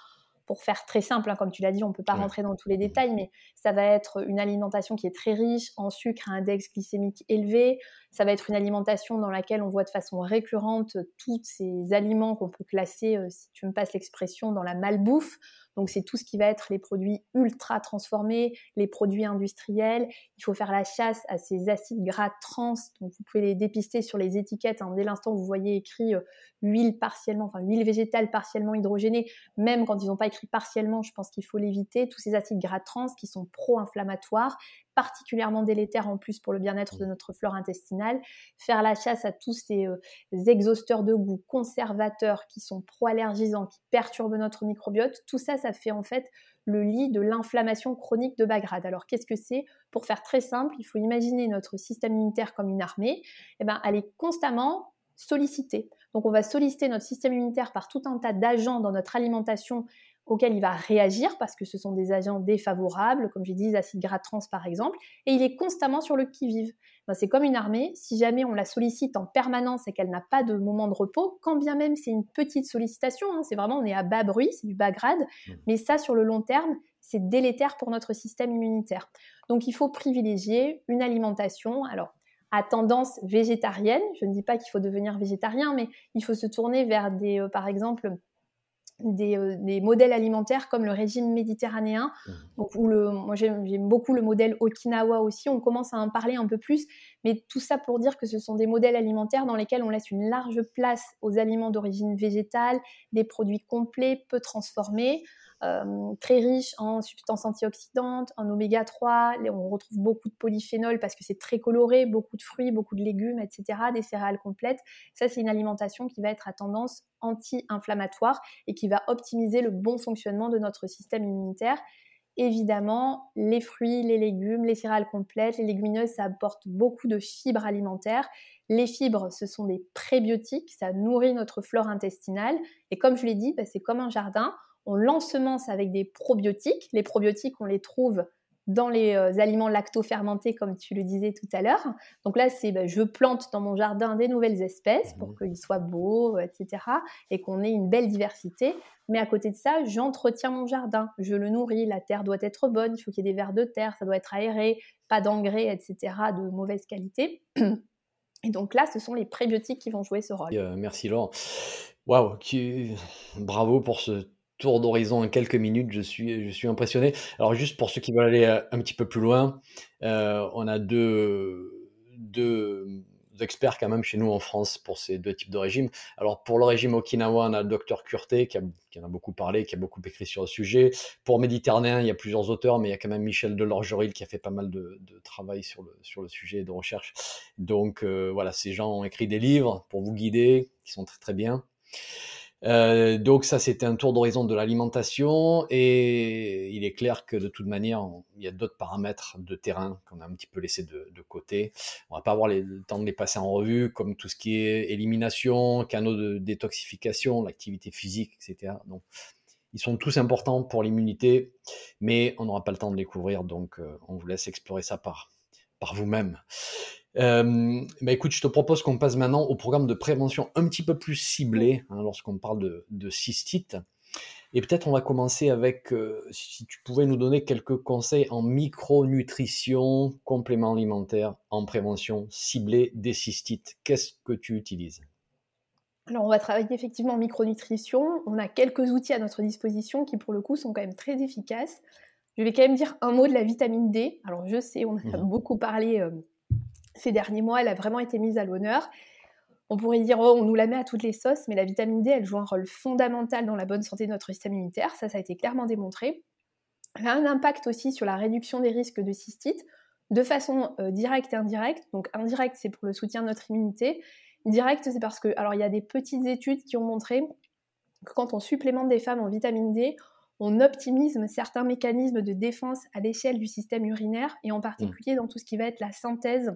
pour faire très simple, hein, comme tu l'as dit, on ne peut pas rentrer dans tous les détails, mais ça va être une alimentation qui est très riche en sucre à index glycémique élevé. Ça va être une alimentation dans laquelle on voit de façon récurrente tous ces aliments qu'on peut classer, euh, si tu me passes l'expression, dans la malbouffe. Donc c'est tout ce qui va être les produits ultra transformés, les produits industriels. Il faut faire la chasse à ces acides gras trans. Donc vous pouvez les dépister sur les étiquettes. Hein. Dès l'instant où vous voyez écrit euh, huile partiellement, enfin huile végétale partiellement hydrogénée, même quand ils n'ont pas écrit partiellement, je pense qu'il faut l'éviter. Tous ces acides gras trans qui sont pro-inflammatoires, particulièrement délétère en plus pour le bien-être de mmh. notre flore intestinale. Faire la chasse à tous ces euh, exhausteurs de goût, conservateurs qui sont pro-allergisants, qui perturbent notre microbiote, tout ça, ça fait en fait le lit de l'inflammation chronique de bas grade. Alors qu'est-ce que c'est? Pour faire très simple, il faut imaginer notre système immunitaire comme une armée. Eh ben, elle est constamment sollicitée. Donc on va solliciter notre système immunitaire par tout un tas d'agents dans notre alimentation auquel il va réagir parce que ce sont des agents défavorables, comme j'ai dit, les acides gras trans par exemple, et il est constamment sur le qui-vive. Ben, c'est comme une armée, si jamais on la sollicite en permanence et qu'elle n'a pas de moment de repos, quand bien même c'est une petite sollicitation, hein, c'est vraiment on est à bas bruit, c'est du bas grade, mmh. mais ça sur le long terme, c'est délétère pour notre système immunitaire. Donc il faut privilégier une alimentation, alors à tendance végétarienne, je ne dis pas qu'il faut devenir végétarien, mais il faut se tourner vers des, euh, par exemple, euh, des, modèles alimentaires comme le régime méditerranéen, mmh. donc, le, moi j'aime beaucoup le modèle Okinawa aussi, on commence à en parler un peu plus, mais tout ça pour dire que ce sont des modèles alimentaires dans lesquels on laisse une large place aux aliments d'origine végétale, des produits complets, peu transformés, euh, très riche en substances antioxydantes, en oméga 3. On retrouve beaucoup de polyphénols parce que c'est très coloré, beaucoup de fruits, beaucoup de légumes, etc., des céréales complètes. Ça, c'est une alimentation qui va être à tendance anti-inflammatoire et qui va optimiser le bon fonctionnement de notre système immunitaire. Évidemment, les fruits, les légumes, les céréales complètes, les légumineuses, ça apporte beaucoup de fibres alimentaires. Les fibres, ce sont des prébiotiques, ça nourrit notre flore intestinale. Et comme je l'ai dit, bah, c'est comme un jardin on l'ensemence avec des probiotiques. Les probiotiques, on les trouve dans les euh, aliments lacto-fermentés, comme tu le disais tout à l'heure. Donc là, c'est bah, je plante dans mon jardin des nouvelles espèces pour mmh. qu'ils soient beaux, etc. Et qu'on ait une belle diversité. Mais à côté de ça, j'entretiens mon jardin. Je le nourris. La terre doit être bonne. Il faut qu'il y ait des vers de terre. Ça doit être aéré. Pas d'engrais, etc. de mauvaise qualité. Et donc là, ce sont les prébiotiques qui vont jouer ce rôle. Euh, merci Laurent. Waouh, bravo pour ce tour d'horizon en quelques minutes. Je suis, je suis impressionné. Alors, juste pour ceux qui veulent aller euh, un petit peu plus loin, euh, on a deux, deux experts quand même chez nous en France pour ces deux types de régimes. Alors, pour le régime Okinawa, on a le docteur Curté qui, en a beaucoup parlé, qui a beaucoup écrit sur le sujet. Pour Méditerranéen, il y a plusieurs auteurs, mais il y a quand même Michel Delorgeril qui a fait pas mal de, travail sur le, sur le sujet de recherche. Donc, euh, voilà, ces gens ont écrit des livres pour vous guider, qui sont très très bien. Euh, donc ça, c'était un tour d'horizon de l'alimentation et il est clair que de toute manière, il y a d'autres paramètres de terrain qu'on a un petit peu laissé de, côté. On va pas avoir le temps de les passer en revue, comme tout ce qui est élimination, canaux de détoxification, l'activité physique, etc. Donc, ils sont tous importants pour l'immunité, mais on n'aura pas le temps de les couvrir, donc euh, on vous laisse explorer ça par, par vous-même. Euh, bah écoute, je te propose qu'on passe maintenant au programme de prévention un petit peu plus ciblé hein, lorsqu'on parle de, de, cystite. Et peut-être on va commencer avec, euh, si tu pouvais nous donner quelques conseils en micronutrition, complément alimentaire, en prévention ciblée des cystites. Qu'est-ce que tu utilises? Alors, on va travailler effectivement en micronutrition. On a quelques outils à notre disposition qui, pour le coup, sont quand même très efficaces. Je vais quand même dire un mot de la vitamine D. Alors, je sais, on a mmh beaucoup parlé euh, ces derniers mois, elle a vraiment été mise à l'honneur. On pourrait dire, oh, on nous la met à toutes les sauces, mais la vitamine D, elle joue un rôle fondamental dans la bonne santé de notre système immunitaire. Ça, ça a été clairement démontré. Elle a un impact aussi sur la réduction des risques de cystite de façon euh, directe et indirecte. Donc, indirecte, c'est pour le soutien de notre immunité. Direct, c'est parce que, alors, il y a des petites études qui ont montré que quand on supplémente des femmes en vitamine D, on optimise certains mécanismes de défense à l'échelle du système urinaire et en particulier dans tout ce qui va être la synthèse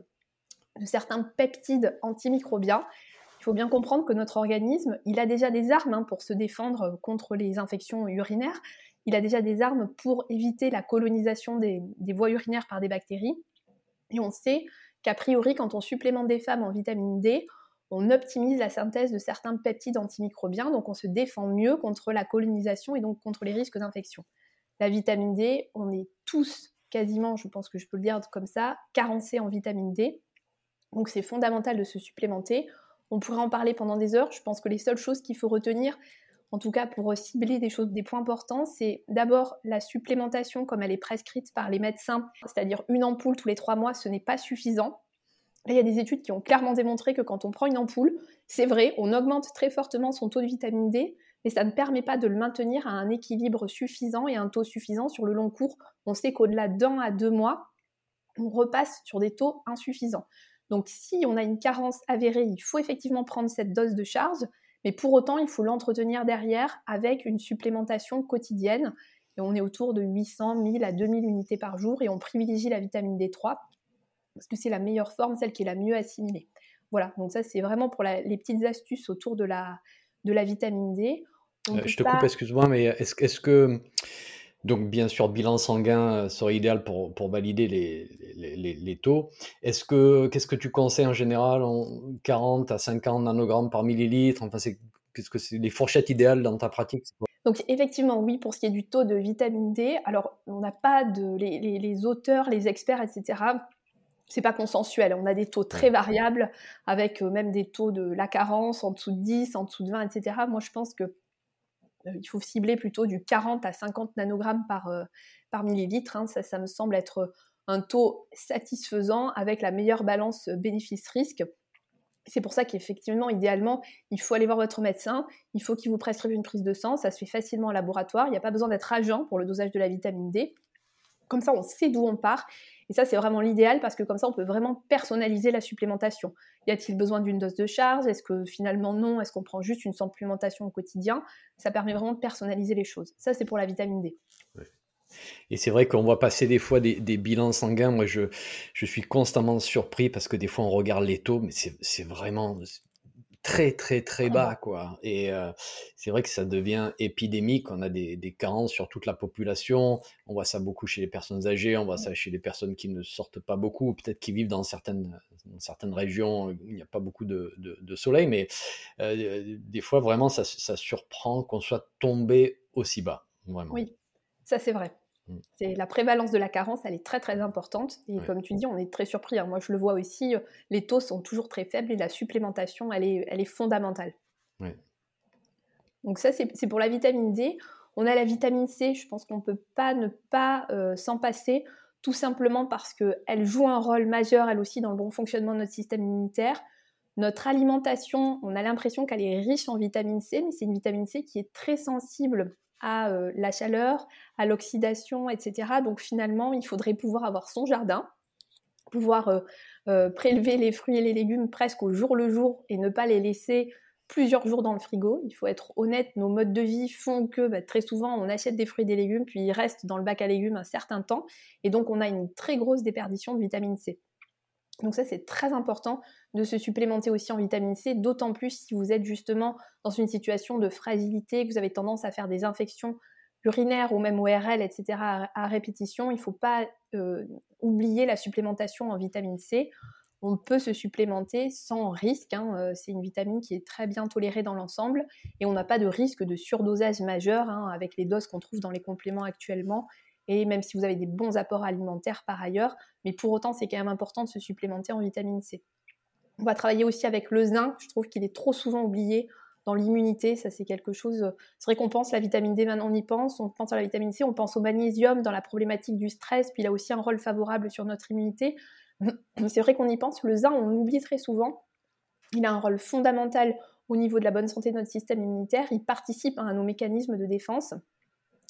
de certains peptides antimicrobiens. Il faut bien comprendre que notre organisme, il a déjà des armes hein, pour se défendre contre les infections urinaires. Il a déjà des armes pour éviter la colonisation des, des voies urinaires par des bactéries. Et on sait qu'a priori, quand on supplémente des femmes en vitamine D, on optimise la synthèse de certains peptides antimicrobiens, donc on se défend mieux contre la colonisation et donc contre les risques d'infection. La vitamine D, on est tous quasiment, je pense que je peux le dire comme ça, carencés en vitamine D. Donc c'est fondamental de se supplémenter. On pourrait en parler pendant des heures. Je pense que les seules choses qu'il faut retenir, en tout cas pour cibler des choses, des points importants, c'est d'abord la supplémentation comme elle est prescrite par les médecins, c'est-à-dire une ampoule tous les trois mois, ce n'est pas suffisant il y a des études qui ont clairement démontré que quand on prend une ampoule, c'est vrai, on augmente très fortement son taux de vitamine D, mais ça ne permet pas de le maintenir à un équilibre suffisant et un taux suffisant sur le long cours. On sait qu'au-delà d'un à deux mois, on repasse sur des taux insuffisants. Donc si on a une carence avérée, il faut effectivement prendre cette dose de charge, mais pour autant, il faut l'entretenir derrière avec une supplémentation quotidienne. Et on est autour de 800, 1000 à 2000 unités par jour et on privilégie la vitamine D3 parce que c'est la meilleure forme, celle qui est la mieux assimilée. Voilà, donc ça c'est vraiment pour les petites astuces autour de la, de la vitamine D. Euh, je te coupe, excuse-moi, mais est-ce est que, donc bien sûr, bilan sanguin euh, serait idéal pour, pour valider les, les, les, taux. Est-ce que, qu'est-ce que tu conseilles en général en 40 à 50 nanogrammes par millilitre? Enfin, c'est, qu'est-ce que c'est les fourchettes idéales dans ta pratique donc effectivement, oui, pour ce qui est du taux de vitamine D, alors on n'a pas de les, les, auteurs, les experts, etc c'est pas consensuel. On a des taux très variables, avec euh, même des taux de la carence en dessous de 10, en dessous de 20, etc. Moi, je pense que euh, il faut cibler plutôt du 40 à 50 nanogrammes par, euh, par millilitre. Hein. Ça, ça me semble être un taux satisfaisant avec la meilleure balance bénéfice-risque. C'est pour ça qu'effectivement, idéalement, il faut aller voir votre médecin, il faut qu'il vous prescrive une prise de sang, ça se fait facilement en laboratoire, il n'y a pas besoin d'être agent pour le dosage de la vitamine D. Comme ça, on sait d'où on part et ça, c'est vraiment l'idéal parce que comme ça, on peut vraiment personnaliser la supplémentation. Y a-t-il besoin d'une dose de charge? Est-ce que finalement non? Est-ce qu'on prend juste une supplémentation au quotidien? Ça permet vraiment de personnaliser les choses. Ça, c'est pour la vitamine D. Et c'est vrai qu'on voit passer des fois des, bilans sanguins. Moi, je, je, suis constamment surpris parce que des fois, on regarde les taux, mais c'est vraiment très très très ah bas quoi. Et euh, c'est vrai que ça devient épidémique. On a des, des, carences sur toute la population. On voit ça beaucoup chez les personnes âgées. On voit ça chez les personnes qui ne sortent pas beaucoup peut-être qui vivent dans certaines certaines régions où il n'y a pas beaucoup de, de, soleil. Mais euh, des fois vraiment ça, ça surprend qu'on soit tombé aussi bas vraiment. Oui ça c'est vrai. C'est la prévalence de la carence, elle est très très importante. Et comme tu dis, on est très surpris. Hein. Moi, je le vois aussi. Euh, les taux sont toujours très faibles et la supplémentation, elle est, elle est fondamentale. Donc ça, c'est pour la vitamine D. On a la vitamine C. Je pense qu'on ne peut pas ne pas euh, s'en passer, tout simplement parce qu'elle joue un rôle majeur, elle aussi, dans le bon fonctionnement de notre système immunitaire. Notre alimentation, on a l'impression qu'elle est riche en vitamine C, mais c'est une vitamine C qui est très sensible à euh, la chaleur, à l'oxydation, etc. Donc finalement, il faudrait pouvoir avoir son jardin, pouvoir euh, euh, prélever les fruits et les légumes presque au jour le jour et ne pas les laisser plusieurs jours dans le frigo. Il faut être honnête, nos modes de vie font que bah, très souvent on achète des fruits et des légumes, puis ils restent dans le bac à légumes un certain temps, et donc on a une très grosse déperdition de vitamine C. Donc ça, c'est très important de se supplémenter aussi en vitamine C, d'autant plus si vous êtes justement dans une situation de fragilité, que vous avez tendance à faire des infections urinaires ou même ORL, etc. à, répétition. Il ne faut pas euh, oublier la supplémentation en vitamine C. On peut se supplémenter sans risque. Hein. Euh, c'est une vitamine qui est très bien tolérée dans l'ensemble et on n'a pas de risque de surdosage majeur hein, avec les doses qu'on trouve dans les compléments actuellement et même si vous avez des bons apports alimentaires par ailleurs, mais pour autant c'est quand même important de se supplémenter en vitamine C. On va travailler aussi avec le zinc, je trouve qu'il est trop souvent oublié dans l'immunité, ça c'est quelque chose, c'est vrai qu'on pense la vitamine D on y pense, on pense à la vitamine C, on pense au magnésium dans la problématique du stress, puis il a aussi un rôle favorable sur notre immunité. C'est vrai qu'on y pense, le zinc on l'oublie très souvent, Il a un rôle fondamental au niveau de la bonne santé de notre système immunitaire. Il participe à nos mécanismes de défense.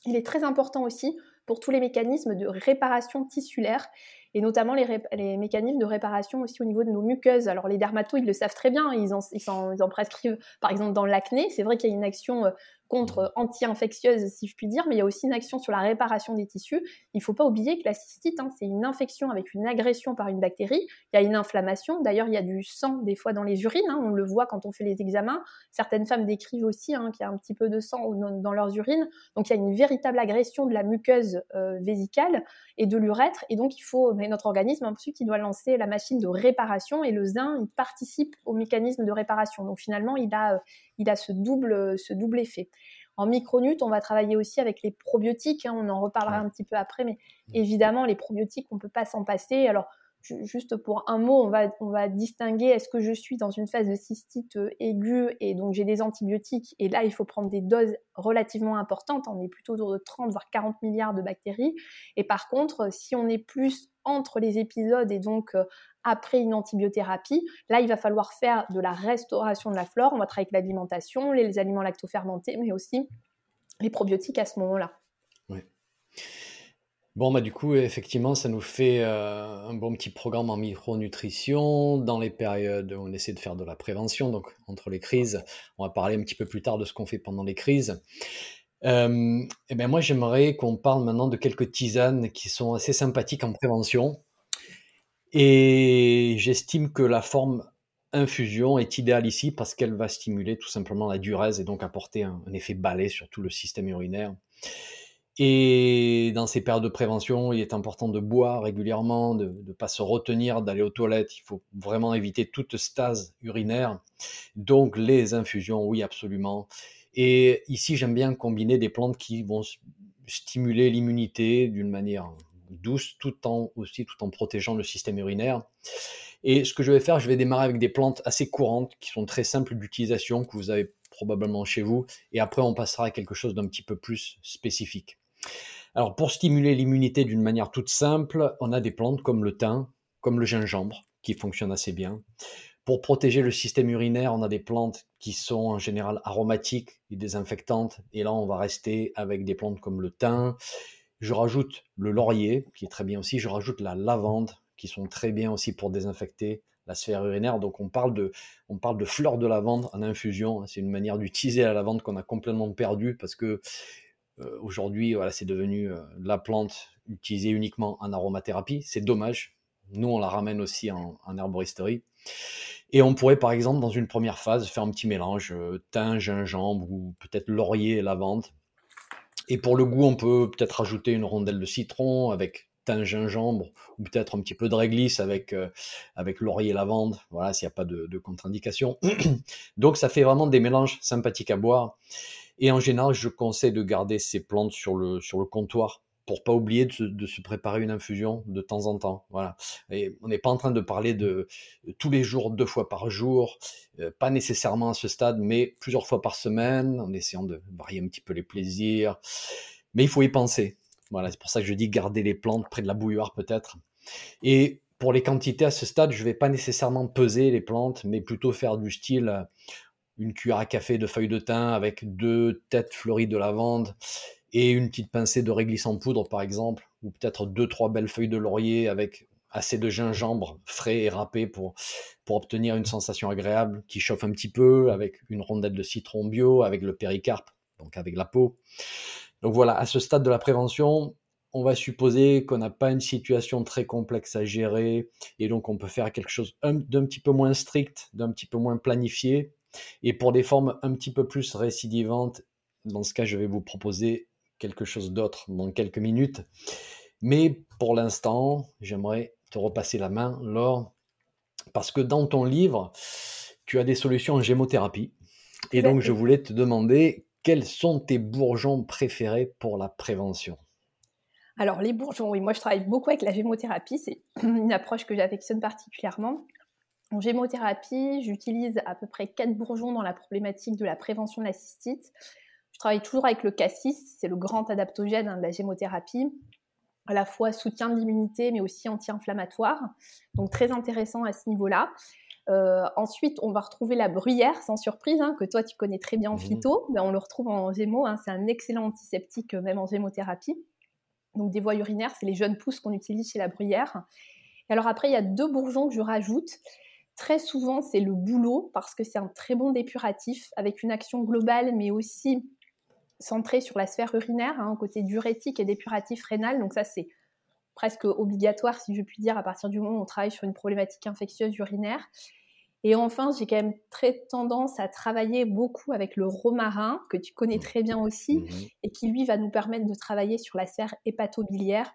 Il est très important aussi pour tous les mécanismes de réparation tissulaire et notamment les, mécanismes de réparation aussi au niveau de nos muqueuses. Alors les dermatos, ils le savent très bien, ils en, ils en prescrivent par exemple dans l'acné. C'est vrai qu'il y a une action euh, contre anti-infectieuse, si je puis dire, mais il y a aussi une action sur la réparation des tissus. Il ne faut pas oublier que la cystite, hein, c'est une infection avec une agression par une bactérie. Il y a une inflammation. D'ailleurs, il y a du sang des fois dans les urines. Hein. on le voit quand on fait les examens. Certaines femmes décrivent aussi hein, qu'il y a un petit peu de sang dans, leurs urines. Donc, il y a une véritable agression de la muqueuse euh, vésicale et de l'urètre. Et donc, il faut, mais notre organisme, ensuite, il doit lancer la machine de réparation et le zinc, il participe au mécanisme de réparation. Donc, finalement, il a, euh, il a ce double, ce double effet. En micronut, on va travailler aussi avec les probiotiques. Hein, on en reparlera un petit peu après, mais évidemment, les probiotiques, on ne peut pas s'en passer. Alors, juste pour un mot, on va, on va distinguer est-ce que je suis dans une phase de cystite euh, aiguë et donc j'ai des antibiotiques et là il faut prendre des doses relativement importantes, on est plutôt autour de 30 voire 40 milliards de bactéries et par contre si on est plus entre les épisodes et donc euh, après une antibiothérapie. Là, il va falloir faire de la restauration de la flore. On va travailler avec l'alimentation, les aliments lactofermentés, mais aussi les probiotiques à ce moment-là. Bon, bah, du coup, effectivement, ça nous fait euh, un bon petit programme en micronutrition dans les périodes où on essaie de faire de la prévention, donc entre les crises. On va parler un petit peu plus tard de ce qu'on fait pendant les crises. Euh, et eh ben moi, j'aimerais qu'on parle maintenant de quelques tisanes qui sont assez sympathiques en prévention. Et j'estime que la forme infusion est idéale ici parce qu'elle va stimuler tout simplement la durèse et donc apporter un, effet balai sur tout le système urinaire. Et dans ces périodes de prévention, il est important de boire régulièrement, de ne pas se retenir d'aller aux toilettes. Il faut vraiment éviter toute stase urinaire. Donc les infusions, oui, absolument. Et ici, j'aime bien combiner des plantes qui vont stimuler l'immunité d'une manière douce, tout en aussi tout en protégeant le système urinaire. Et ce que je vais faire, je vais démarrer avec des plantes assez courantes qui sont très simples d'utilisation que vous avez probablement chez vous, et après on passera à quelque chose d'un petit peu plus spécifique. Alors pour stimuler l'immunité d'une manière toute simple, on a des plantes comme le thym, comme le gingembre, qui fonctionnent assez bien. Pour protéger le système urinaire, on a des plantes qui sont en général aromatiques et désinfectantes. Et là, on va rester avec des plantes comme le thym, je rajoute le laurier, qui est très bien aussi. Je rajoute la lavande, qui sont très bien aussi pour désinfecter la sphère urinaire. Donc on parle de, fleurs de lavande en infusion. C'est une manière d'utiliser la lavande qu'on a complètement perdue parce que aujourd'hui, voilà, c'est devenu euh, la plante utilisée uniquement en aromathérapie. C'est dommage. Nous, on la ramène aussi en, herboristerie. Et on pourrait, par exemple, dans une première phase, faire un petit mélange euh, thym, gingembre ou peut-être laurier et lavande et pour le goût, on peut peut-être rajouter une rondelle de citron avec thym, gingembre, ou peut-être un petit peu de réglisse avec, euh, avec laurier lavande, voilà, s'il n'y a pas de, de contre-indication. Donc ça fait vraiment des mélanges sympathiques à boire. Et en général, je conseille de garder ces plantes sur le, sur le comptoir pour pas oublier de se, préparer une infusion de temps en temps. Voilà. Et on n'est pas en train de parler de, tous les jours, deux fois par jour, euh, pas nécessairement à ce stade, mais plusieurs fois par semaine, en essayant de varier un petit peu les plaisirs. Mais il faut y penser. Voilà, c'est pour ça que je dis garder les plantes près de la bouilloire peut-être. Et pour les quantités à ce stade, je vais pas nécessairement peser les plantes, mais plutôt faire du style euh, une cuillère à café de feuilles de thym avec deux têtes fleuries de lavande et une petite pincée de réglisse en poudre par exemple, ou peut-être deux trois belles feuilles de laurier avec assez de gingembre frais et râpé pour, pour obtenir une sensation agréable qui chauffe un petit peu, avec une rondelle de citron bio, avec le péricarpe, donc avec la peau. Donc voilà, à ce stade de la prévention, on va supposer qu'on n'a pas une situation très complexe à gérer et donc on peut faire quelque chose d'un petit peu moins strict, d'un petit peu moins planifié. Et pour des formes un petit peu plus récidivantes, dans ce cas, je vais vous proposer quelque chose d'autre dans quelques minutes. Mais pour l'instant, j'aimerais te repasser la main, Laure, parce que dans ton livre, tu as des solutions en gémothérapie. Et donc, je voulais te demander quels sont tes bourgeons préférés pour la prévention? Alors, les bourgeons, oui, moi je travaille beaucoup avec la gémothérapie, c'est une approche que j'affectionne particulièrement. En gémothérapie, j'utilise à peu près quatre bourgeons dans la problématique de la prévention de la cystite. Je travaille toujours avec le cassis, c'est le grand adaptogène hein, de la gémothérapie, à la fois soutien de l'immunité mais aussi anti-inflammatoire, donc très intéressant à ce niveau-là. Euh, ensuite, on va retrouver la bruyère, sans surprise, hein, que toi tu connais très bien en mmh phyto. Ben, on le retrouve en gémeaux, hein, c'est un excellent antiseptique, même en gémothérapie. Donc des voies urinaires, c'est les jeunes pousses qu'on utilise chez la bruyère. Et alors après, il y a deux bourgeons que je rajoute. Très souvent, c'est le boulot, parce que c'est un très bon dépuratif, avec une action globale, mais aussi centrée sur la sphère urinaire, hein, côté diurétique et dépuratif rénal. Donc ça, c'est presque obligatoire, si je puis dire, à partir du moment où on travaille sur une problématique infectieuse urinaire. Et enfin, j'ai quand même très tendance à travailler beaucoup avec le romarin, que tu connais mmh. très bien aussi, mmh et qui lui va nous permettre de travailler sur la sphère hépatobiliaire.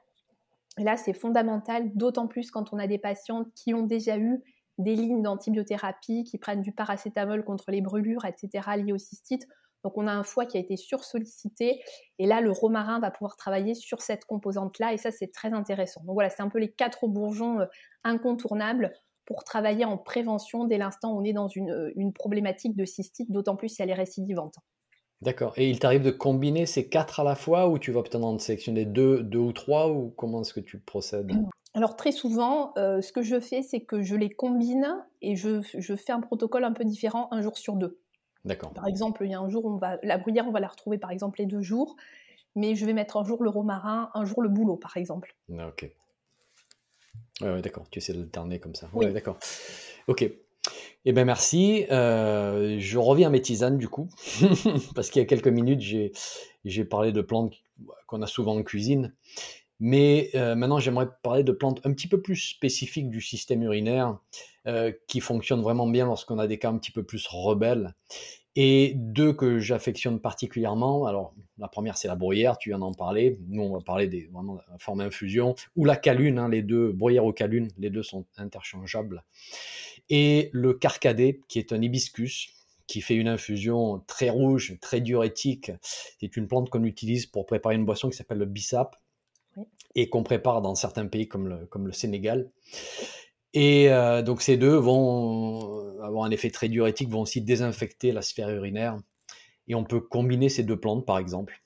Et là, c'est fondamental, d'autant plus quand on a des patients qui ont déjà eu des lignes d'antibiothérapie, qui prennent du paracétamol contre les brûlures, etc., liées aux cystites. Donc on a un foie qui a été sursollicité et là le romarin va pouvoir travailler sur cette composante-là et ça c'est très intéressant. Donc voilà, c'est un peu les quatre bourgeons euh, incontournables pour travailler en prévention dès l'instant où on est dans une, euh, une problématique de cystite, d'autant plus si elle est récidivante. D'accord. Et il t'arrive de combiner ces quatre à la fois ou tu vas peut-être en sélectionner deux, deux ou trois ou comment est-ce que tu procèdes? Alors très souvent, euh, ce que je fais, c'est que je les combine et je, je, fais un protocole un peu différent un jour sur deux. D'accord. Par exemple, il y a un jour, on va, la bruyère, on va la retrouver par exemple les deux jours, mais je vais mettre un jour le romarin, un jour le boulot, par exemple. Ah, ok. Ouais, d'accord, tu essaies d'alterner comme ça. Oui, d'accord. Ok. Eh bien, merci. Euh, je reviens à mes tisanes, du coup, parce qu'il y a quelques minutes, j'ai parlé de plantes qu'on a souvent en cuisine. Mais euh, maintenant, j'aimerais parler de plantes un petit peu plus spécifiques du système urinaire, euh, qui fonctionnent vraiment bien lorsqu'on a des cas un petit peu plus rebelles. Et deux que j'affectionne particulièrement. Alors, la première, c'est la bruyère, tu viens d'en parler. Nous, on va parler des vraiment la forme. Ou la calune, hein, les deux, bruyère ou calune, les deux sont interchangeables. Et le carcadé, qui est un hibiscus, qui fait une infusion très rouge, très diurétique. C'est une plante qu'on utilise pour préparer une boisson qui s'appelle le bissap et qu'on prépare dans certains pays comme le, comme le Sénégal. Et euh, donc ces deux vont avoir un effet très diurétique, vont aussi désinfecter la sphère urinaire. Et on peut combiner ces deux plantes, par exemple,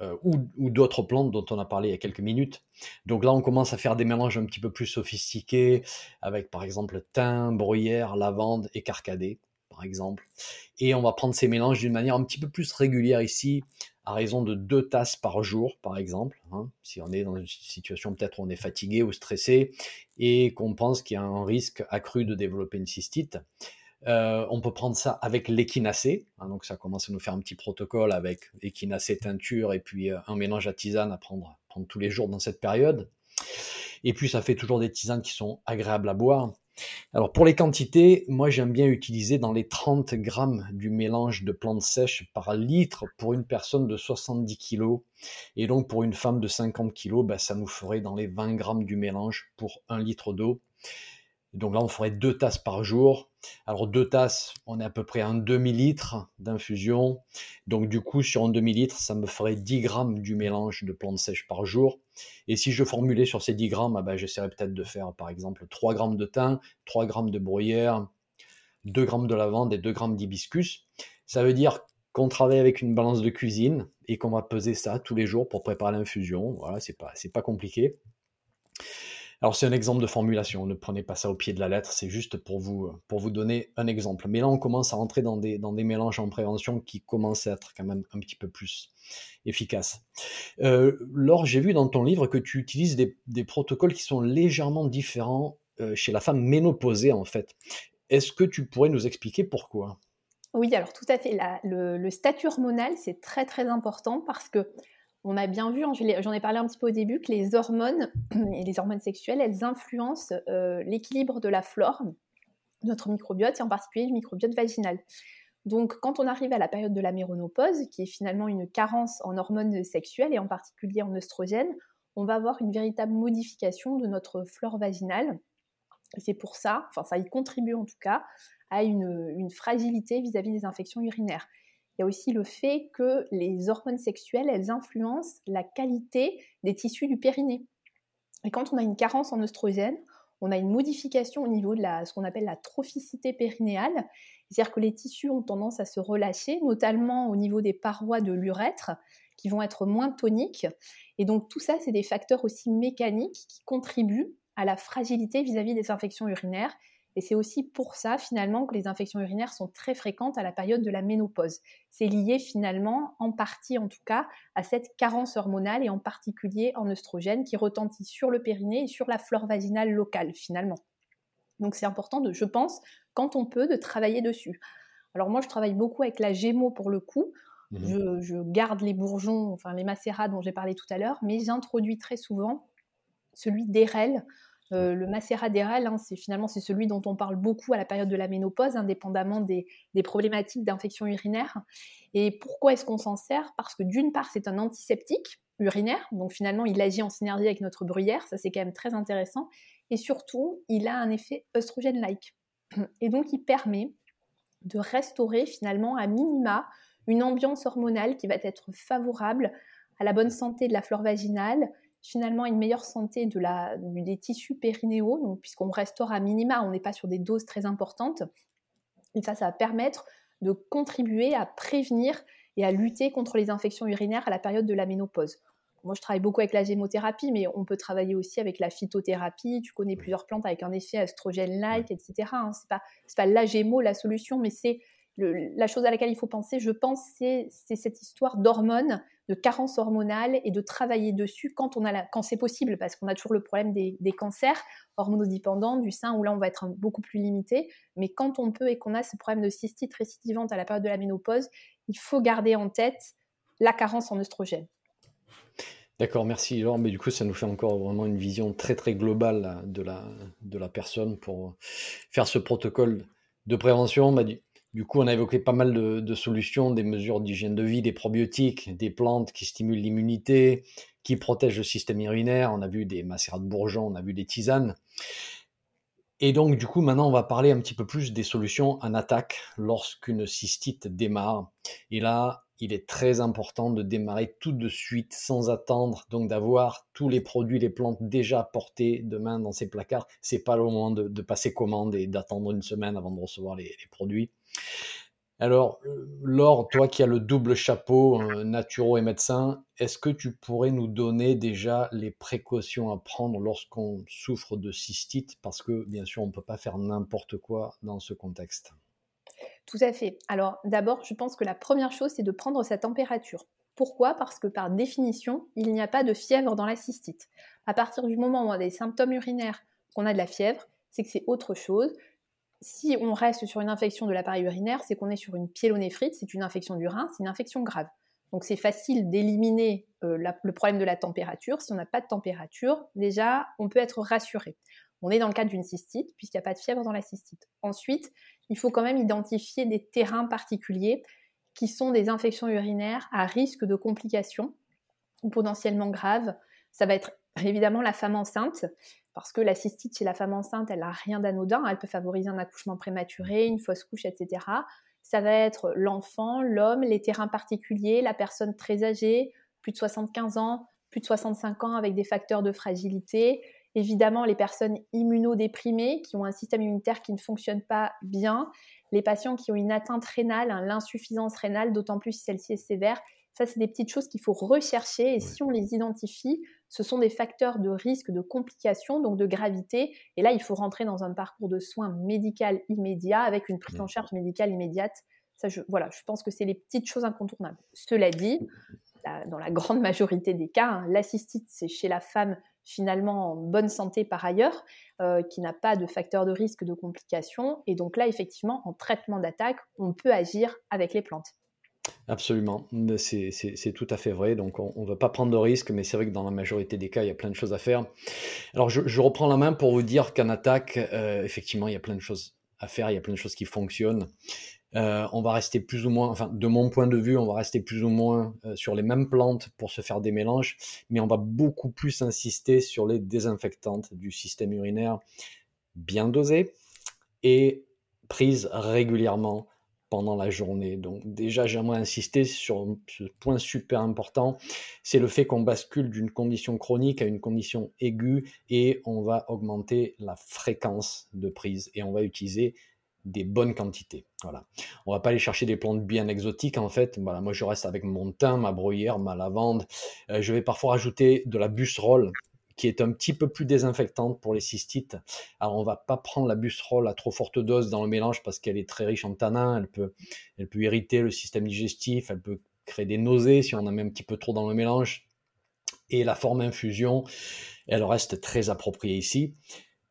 euh, ou, ou d'autres plantes dont on a parlé il y a quelques minutes. Donc là, on commence à faire des mélanges un petit peu plus sophistiqués, avec par exemple thym, bruyère, lavande et carcadé, par exemple. Et on va prendre ces mélanges d'une manière un petit peu plus régulière ici, à raison de deux tasses par jour, par exemple. Hein, si on est dans une situation peut-être où on est fatigué ou stressé et qu'on pense qu'il y a un risque accru de développer une cystite. Euh, on peut prendre ça avec l'équinacée, hein, donc ça commence à nous faire un petit protocole avec équinacée, teinture et puis euh, un mélange à tisane à prendre, prendre tous les jours dans cette période. Et puis ça fait toujours des tisanes qui sont agréables à boire. Alors pour les quantités, moi j'aime bien utiliser dans les 30 grammes du mélange de plantes sèches par litre pour une personne de 70 kg. Et donc pour une femme de 50 kg, ben, ça nous ferait dans les 20 grammes du mélange pour un litre d'eau. Donc là, on ferait deux tasses par jour. Alors deux tasses, on est à peu près à un demi-litre d'infusion. Donc du coup, sur un demi-litre, ça me ferait 10 grammes du mélange de plantes sèches par jour. Et si je formulais sur ces 10 grammes, ah ben, j'essaierais peut-être de faire par exemple 3 grammes de thym, 3 grammes de bruyère, 2 grammes de lavande et 2 grammes d'hibiscus. Ça veut dire qu'on travaille avec une balance de cuisine et qu'on va peser ça tous les jours pour préparer l'infusion. Voilà, c'est pas, c'est pas compliqué. Alors c'est un exemple de formulation, ne prenez pas ça au pied de la lettre, c'est juste pour vous, pour vous donner un exemple. Mais là, on commence à rentrer dans des, dans des mélanges en prévention qui commencent à être quand même un petit peu plus efficaces. Euh, Laure, j'ai vu dans ton livre que tu utilises des, protocoles qui sont légèrement différents euh, chez la femme ménopausée, en fait. Est-ce que tu pourrais nous expliquer pourquoi? Oui, alors tout à fait. le, statut hormonal, c'est très très important parce que on a bien vu, hein, j'en ai parlé un petit peu au début, que les hormones et les hormones sexuelles, elles influencent euh, l'équilibre de la flore, notre microbiote, et en particulier le microbiote vaginal. Donc, quand on arrive à la période de la méronopause, qui est finalement une carence en hormones sexuelles et en particulier en oestrogène, on va avoir une véritable modification de notre flore vaginale. C'est pour ça, enfin ça y contribue en tout cas, à une, fragilité vis à -vis des infections urinaires. Y a aussi le fait que les hormones sexuelles, elles influencent la qualité des tissus du périnée. Et quand on a une carence en oestrogène, on a une modification au niveau de ce qu'on appelle la trophicité périnéale, c'est-à-dire que les tissus ont tendance à se relâcher, notamment au niveau des parois de l'urètre, qui vont être moins toniques. Et donc tout ça, c'est des facteurs aussi mécaniques qui contribuent à la fragilité vis-à-vis des infections urinaires Et c'est aussi pour ça, finalement, que les infections urinaires sont très fréquentes à la période de la ménopause. C'est lié, finalement, en partie en tout cas, à cette carence hormonale et en particulier en œstrogène qui retentit sur le périnée et sur la flore vaginale locale, finalement. Donc c'est important, de, je pense, quand on peut, de travailler dessus. Alors moi, je travaille beaucoup avec la Gémeaux pour le coup. Mmh je, garde les bourgeons, enfin les macérats dont j'ai parlé tout à l'heure, mais j'introduis très souvent celui d'Erel, le macérat d'Erel, hein, c'est finalement c'est celui dont on parle beaucoup à la période de la ménopause, indépendamment des, problématiques d'infection urinaire. Et pourquoi est-ce qu'on s'en sert? Parce que d'une part, c'est un antiseptique urinaire, donc finalement, il agit en synergie avec notre bruyère, ça c'est quand même très intéressant. Et surtout, il a un effet œstrogène-like. Et donc, il permet de restaurer finalement à minima une ambiance hormonale qui va être favorable à la bonne santé de la flore vaginale, finalement une meilleure santé de la, des tissus périnéaux, puisqu'on restaure à minima, on n'est pas sur des doses très importantes. Et ça, ça va permettre de contribuer à prévenir et à lutter contre les infections urinaires à la période de la ménopause. Moi, je travaille beaucoup avec la gémothérapie, mais on peut travailler aussi avec la phytothérapie. Tu connais plusieurs plantes avec un effet estrogène-like, etc. Hein. C'est pas, pas la gémo la solution, mais c'est la chose à laquelle il faut penser, je pense, c'est cette histoire d'hormones, de carence hormonale et de travailler dessus quand, on a quand c'est possible, parce qu'on a toujours le problème des, cancers hormonodépendants du sein où là on va être beaucoup plus limité. Mais quand on peut et qu'on a ce problème de cystite récidivante à la période de la ménopause, il faut garder en tête la carence en oestrogène. D'accord, merci Laure. Mais du coup, ça nous fait encore vraiment une vision très très globale de la, de la personne pour faire ce protocole de prévention. Bah, du coup, on a évoqué pas mal de, solutions, des mesures d'hygiène de vie, des probiotiques, des plantes qui stimulent l'immunité, qui protègent le système urinaire. On a vu des macérats de bourgeons, on a vu des tisanes. Et donc, du coup, maintenant, on va parler un petit peu plus des solutions en attaque lorsqu'une cystite démarre. Et là, il est très important de démarrer tout de suite sans attendre, donc d'avoir tous les produits, les plantes déjà portés demain dans ses placards. C'est pas le moment de, passer commande et d'attendre une semaine avant de recevoir les, produits. Alors, Laure, toi qui as le double chapeau, euh, naturo et médecin, est-ce que tu pourrais nous donner déjà les précautions à prendre lorsqu'on souffre de cystite? Parce que, bien sûr, on ne peut pas faire n'importe quoi dans ce contexte. Tout à fait. Alors d'abord, je pense que la première chose, c'est de prendre sa température. Pourquoi? Parce que par définition, il n'y a pas de fièvre dans la cystite. À partir du moment où on a des symptômes urinaires, qu'on a de la fièvre, c'est que c'est autre chose. Si on reste sur une infection de l'appareil urinaire, c'est qu'on est sur une pyélonéphrite, c'est une infection du rein, c'est une infection grave. Donc c'est facile d'éliminer euh, le problème de la température. Si on n'a pas de température, déjà, on peut être rassuré. On est dans le cadre d'une cystite, puisqu'il n'y a pas de fièvre dans la cystite. Ensuite, il faut quand même identifier des terrains particuliers qui sont des infections urinaires à risque de complications ou potentiellement graves. Ça va être évidemment la femme enceinte, parce que la cystite chez la femme enceinte, elle n'a rien d'anodin, elle peut favoriser un accouchement prématuré, une fausse couche, etc. Ça va être l'enfant, l'homme, les terrains particuliers, la personne très âgée, plus de 75 ans, plus de 65 ans avec des facteurs de fragilité, évidemment les personnes immunodéprimées qui ont un système immunitaire qui ne fonctionne pas bien, les patients qui ont une atteinte rénale, l'insuffisance rénale, d'autant plus si celle-ci est sévère. Ça, c'est des petites choses qu'il faut rechercher. Et si on les identifie, ce sont des facteurs de risque de complications, donc de gravité. Et là, il faut rentrer dans un parcours de soins médical immédiat avec une prise en charge médicale immédiate. Ça, je, voilà, je pense que c'est les petites choses incontournables. Cela dit, dans la grande majorité des cas, hein, l'assistite, c'est chez la femme finalement en bonne santé par ailleurs, euh, qui n'a pas de facteur de risque de complications. Et donc là, effectivement, en traitement d'attaque, on peut agir avec les plantes. Absolument, c'est tout à fait vrai. Donc, on ne veut pas prendre de risques, mais c'est vrai que dans la majorité des cas, il y a plein de choses à faire. Alors, je, reprends la main pour vous dire qu'en attaque, euh, effectivement, il y a plein de choses à faire, il y a plein de choses qui fonctionnent. Euh, on va rester plus ou moins, enfin de mon point de vue, on va rester plus ou moins euh, sur les mêmes plantes pour se faire des mélanges, mais on va beaucoup plus insister sur les désinfectantes du système urinaire bien dosées et prises régulièrement pendant la journée. Donc déjà, j'aimerais insister sur ce point super important, c'est le fait qu'on bascule d'une condition chronique à une condition aiguë et on va augmenter la fréquence de prise et on va utiliser des bonnes quantités. Voilà. On va pas aller chercher des plantes bien exotiques en fait. Voilà, moi je reste avec mon thym, ma bruyère, ma lavande. Euh, je vais parfois rajouter de la busserole qui est un petit peu plus désinfectante pour les cystites. Alors on va pas prendre la busserole à trop forte dose dans le mélange parce qu'elle est très riche en tanins, elle peut, elle peut irriter le système digestif, elle peut créer des nausées si on en met un petit peu trop dans le mélange. Et la forme infusion, elle reste très appropriée ici.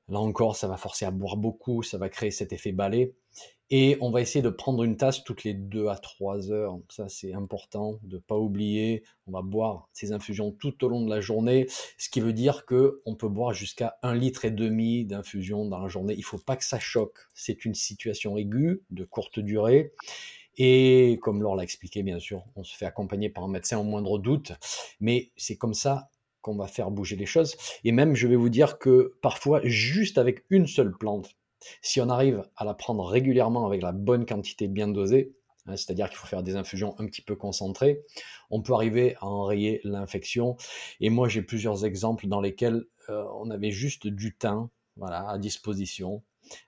Là encore, ça va forcer à boire beaucoup, ça va créer cet effet balai. Et on va essayer de prendre une tasse toutes les 2 à 3 heures. Ça, c'est important de ne pas oublier. On va boire ces infusions tout au long de la journée, ce qui veut dire qu'on peut boire jusqu'à 1 litre et demi d'infusion dans la journée. Il ne faut pas que ça choque. C'est une situation aiguë, de courte durée. Et comme Laure l'a expliqué, bien sûr, on se fait accompagner par un médecin au moindre doute. Mais c'est comme ça qu'on va faire bouger les choses. Et même, je vais vous dire que parfois, juste avec une seule plante, si on arrive à la prendre régulièrement avec la bonne quantité bien dosée, hein, c'est-à-dire qu'il faut faire des infusions un petit peu concentrées, on peut arriver à enrayer l'infection. Et moi, j'ai plusieurs exemples dans lesquels euh, on avait juste du thym voilà, à disposition.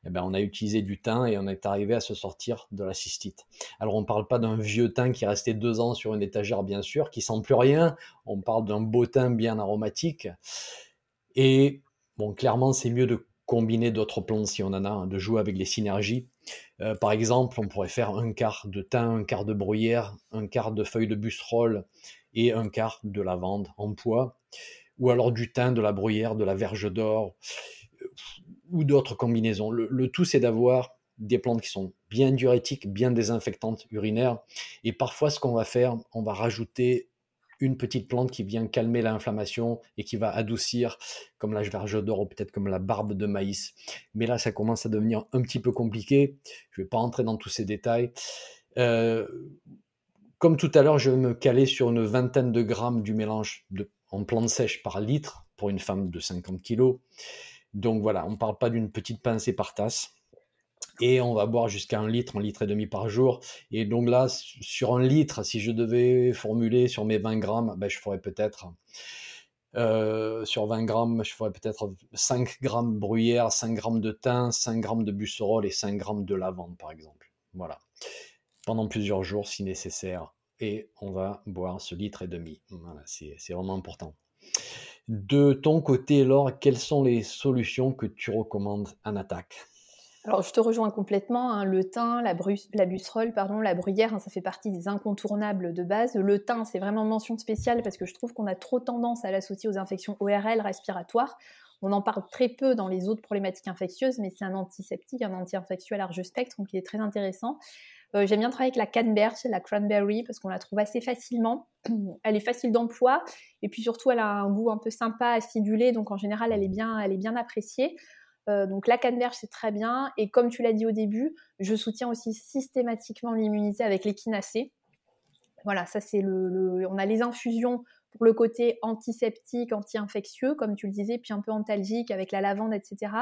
Eh ben, on a utilisé du thym et on est arrivé à se sortir de la cystite. Alors on ne parle pas d'un vieux thym qui est resté deux ans sur une étagère, bien sûr, qui sent plus rien. On parle d'un beau thym bien aromatique. Et bon, clairement, c'est mieux de combiner d'autres plantes si on en a, de jouer avec les synergies. Euh, par exemple, on pourrait faire un quart de thym, un quart de bruyère, un quart de feuilles de busserole et un quart de lavande en poids, ou alors du thym, de la bruyère, de la verge d'or, ou d'autres combinaisons. Le, tout, c'est d'avoir des plantes qui sont bien diurétiques, bien désinfectantes urinaires, et parfois, ce qu'on va faire, on va rajouter petite plante qui vient calmer l'inflammation et qui va adoucir, comme la verge d'or ou peut-être comme la barbe de maïs. Mais là, ça commence à devenir un petit peu compliqué. Je ne vais pas entrer dans tous ces détails. Euh, comme tout à l'heure, je vais me caler sur une vingtaine de grammes du mélange en plantes sèches par litre pour une femme de 50 kg. Donc voilà, on ne parle pas d'une petite pincée par tasse et on va boire jusqu'à un litre, un litre et demi par jour. Et donc là, sur un litre, si je devais formuler sur mes 20 grammes, ben, je ferais peut-être, euh, sur 20 grammes, je ferais peut-être 5 grammes bruyère, 5 grammes de thym, 5 grammes de busserole et 5 grammes de lavande, par exemple. Voilà. Pendant plusieurs jours, si nécessaire. Et on va boire ce litre et demi. Voilà, c'est vraiment important. De ton côté, Laure, quelles sont les solutions que tu recommandes en attaque? Alors, je te rejoins complètement. Hein, le thym, la, la busserole, pardon, la bruyère, hein, ça fait partie des incontournables de base. Le thym, c'est vraiment mention spéciale parce que je trouve qu'on a trop tendance à l'associer aux infections ORL respiratoires. On en parle très peu dans les autres problématiques infectieuses, mais c'est un antiseptique, un anti-infectieux à large spectre, donc il est très intéressant. Euh, j'aime bien travailler avec la canneberge, la cranberry, parce qu'on la trouve assez facilement. Elle est facile d'emploi, et puis surtout, elle a un goût un peu sympa, acidulé, donc en général, elle est bien, elle est bien appréciée. Euh, donc la canneberge, c'est très bien. Et comme tu l'as dit au début, je soutiens aussi systématiquement l'immunité avec l'équinacée. Voilà, ça c'est le, On a les infusions pour le côté antiseptique, anti-infectieux, comme tu le disais, puis un peu antalgique avec la lavande, etc.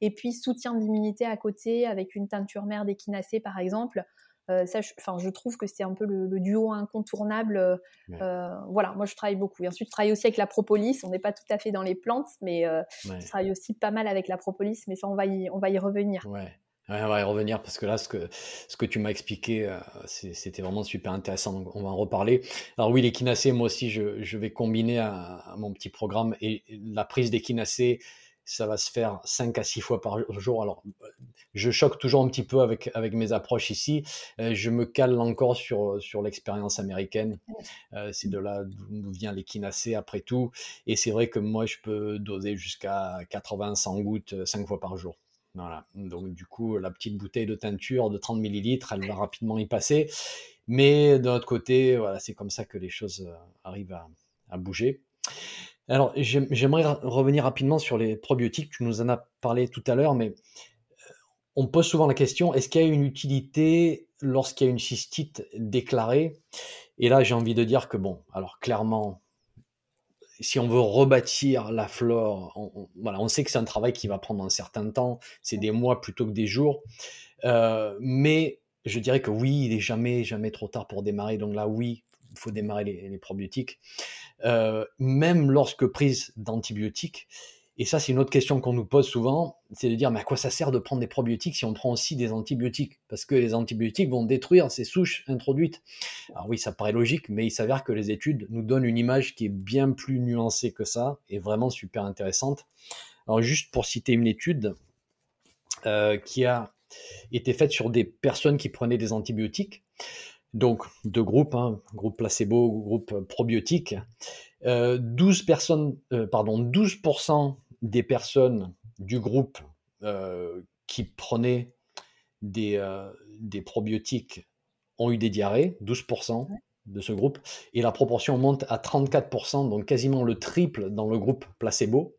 Et puis soutien d'immunité à côté avec une teinture mère d'équinacée, par exemple. Euh, ça, je, enfin, je trouve que c'est un peu le, duo incontournable. Euh, euh, voilà, moi je travaille beaucoup. Et ensuite, je travaille aussi avec la propolis. On n'est pas tout à fait dans les plantes, mais je travaille aussi pas mal avec la propolis. Mais ça, on va y, on va y revenir. Ouais. on va y revenir parce que là, ce que, ce que tu m'as expliqué, c'était vraiment super intéressant. Donc, on va en reparler. Alors oui, l'équinacée, moi aussi, je, je vais combiner à, à, mon petit programme et la prise d'équinacée ça va se faire 5 à 6 fois par jour. Alors, je choque toujours un petit peu avec, avec mes approches ici. Euh, je me cale encore sur, sur l'expérience américaine. Euh, c'est de là d'où vient l'équinacée après tout. Et c'est vrai que moi, je peux doser jusqu'à 80-100 gouttes 5 fois par jour. Voilà. Donc, du coup, la petite bouteille de teinture de 30 millilitres, elle va rapidement y passer. Mais d'un autre côté, voilà, c'est comme ça que les choses euh, arrivent à, à bouger. Alors, j'aimerais revenir rapidement sur les probiotiques. Tu nous en as parlé tout à l'heure, mais euh, on pose souvent la question est-ce qu'il y a une utilité lorsqu'il y a une cystite déclarée? Et là, j'ai envie de dire que, bon, alors clairement, si on veut rebâtir la flore, on, voilà, on sait que c'est un travail qui va prendre un certain temps, c'est des mois plutôt que des jours. Euh, mais je dirais que oui, il est jamais, jamais trop tard pour démarrer. Donc là, oui, faut démarrer les, probiotiques. Euh, même lorsque prise d'antibiotiques, et ça, c'est une autre question qu'on nous pose souvent, c'est de dire, mais à quoi ça sert de prendre des probiotiques si on prend aussi des antibiotiques? Parce que les antibiotiques vont détruire ces souches introduites. Alors oui, ça paraît logique, mais il s'avère que les études nous donnent une image qui est bien plus nuancée que ça, et vraiment super intéressante. Alors juste pour citer une étude euh, qui a été faite sur des personnes qui prenaient des antibiotiques, donc deux groupes, hein, groupe placebo, groupe probiotique. 12 euh, personnes, euh, pardon, 12% des personnes du groupe euh, qui prenaient des, euh, des, probiotiques ont eu des diarrhées, 12% de ce groupe, et la proportion monte à 34%, donc quasiment le triple dans le groupe placebo.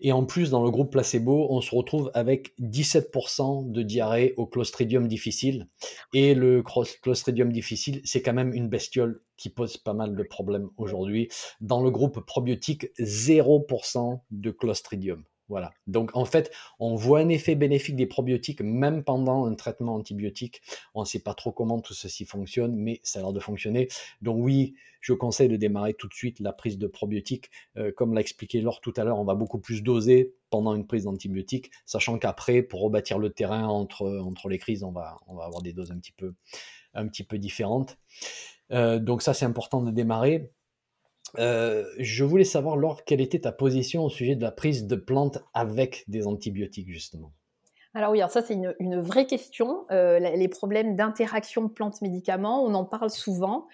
Et en plus, dans le groupe placebo, on se retrouve avec 17% de diarrhée au Clostridium difficile. Et le Clostridium difficile, c'est quand même une bestiole qui pose pas mal de problèmes aujourd'hui. Dans le groupe probiotique, 0% de Clostridium. Voilà. Donc en fait, on voit un effet bénéfique des probiotiques même pendant un traitement antibiotique. On ne sait pas trop comment tout ceci fonctionne, mais ça a l'air de fonctionner. Donc oui, je conseille de démarrer tout de suite la prise de probiotiques. Euh, comme l'a expliqué Laure tout à l'heure, on va beaucoup plus doser pendant une prise d'antibiotiques, sachant qu'après, pour rebâtir le terrain entre, les crises, on va, avoir des doses un petit peu, un petit peu différentes. Euh, donc ça, c'est important de démarrer. Euh, je voulais savoir, Laure, quelle était ta position au sujet de la prise de plantes avec des antibiotiques, justement? Alors oui, alors ça c'est une, vraie question. Euh, les problèmes d'interaction plantes-médicaments, on en parle souvent.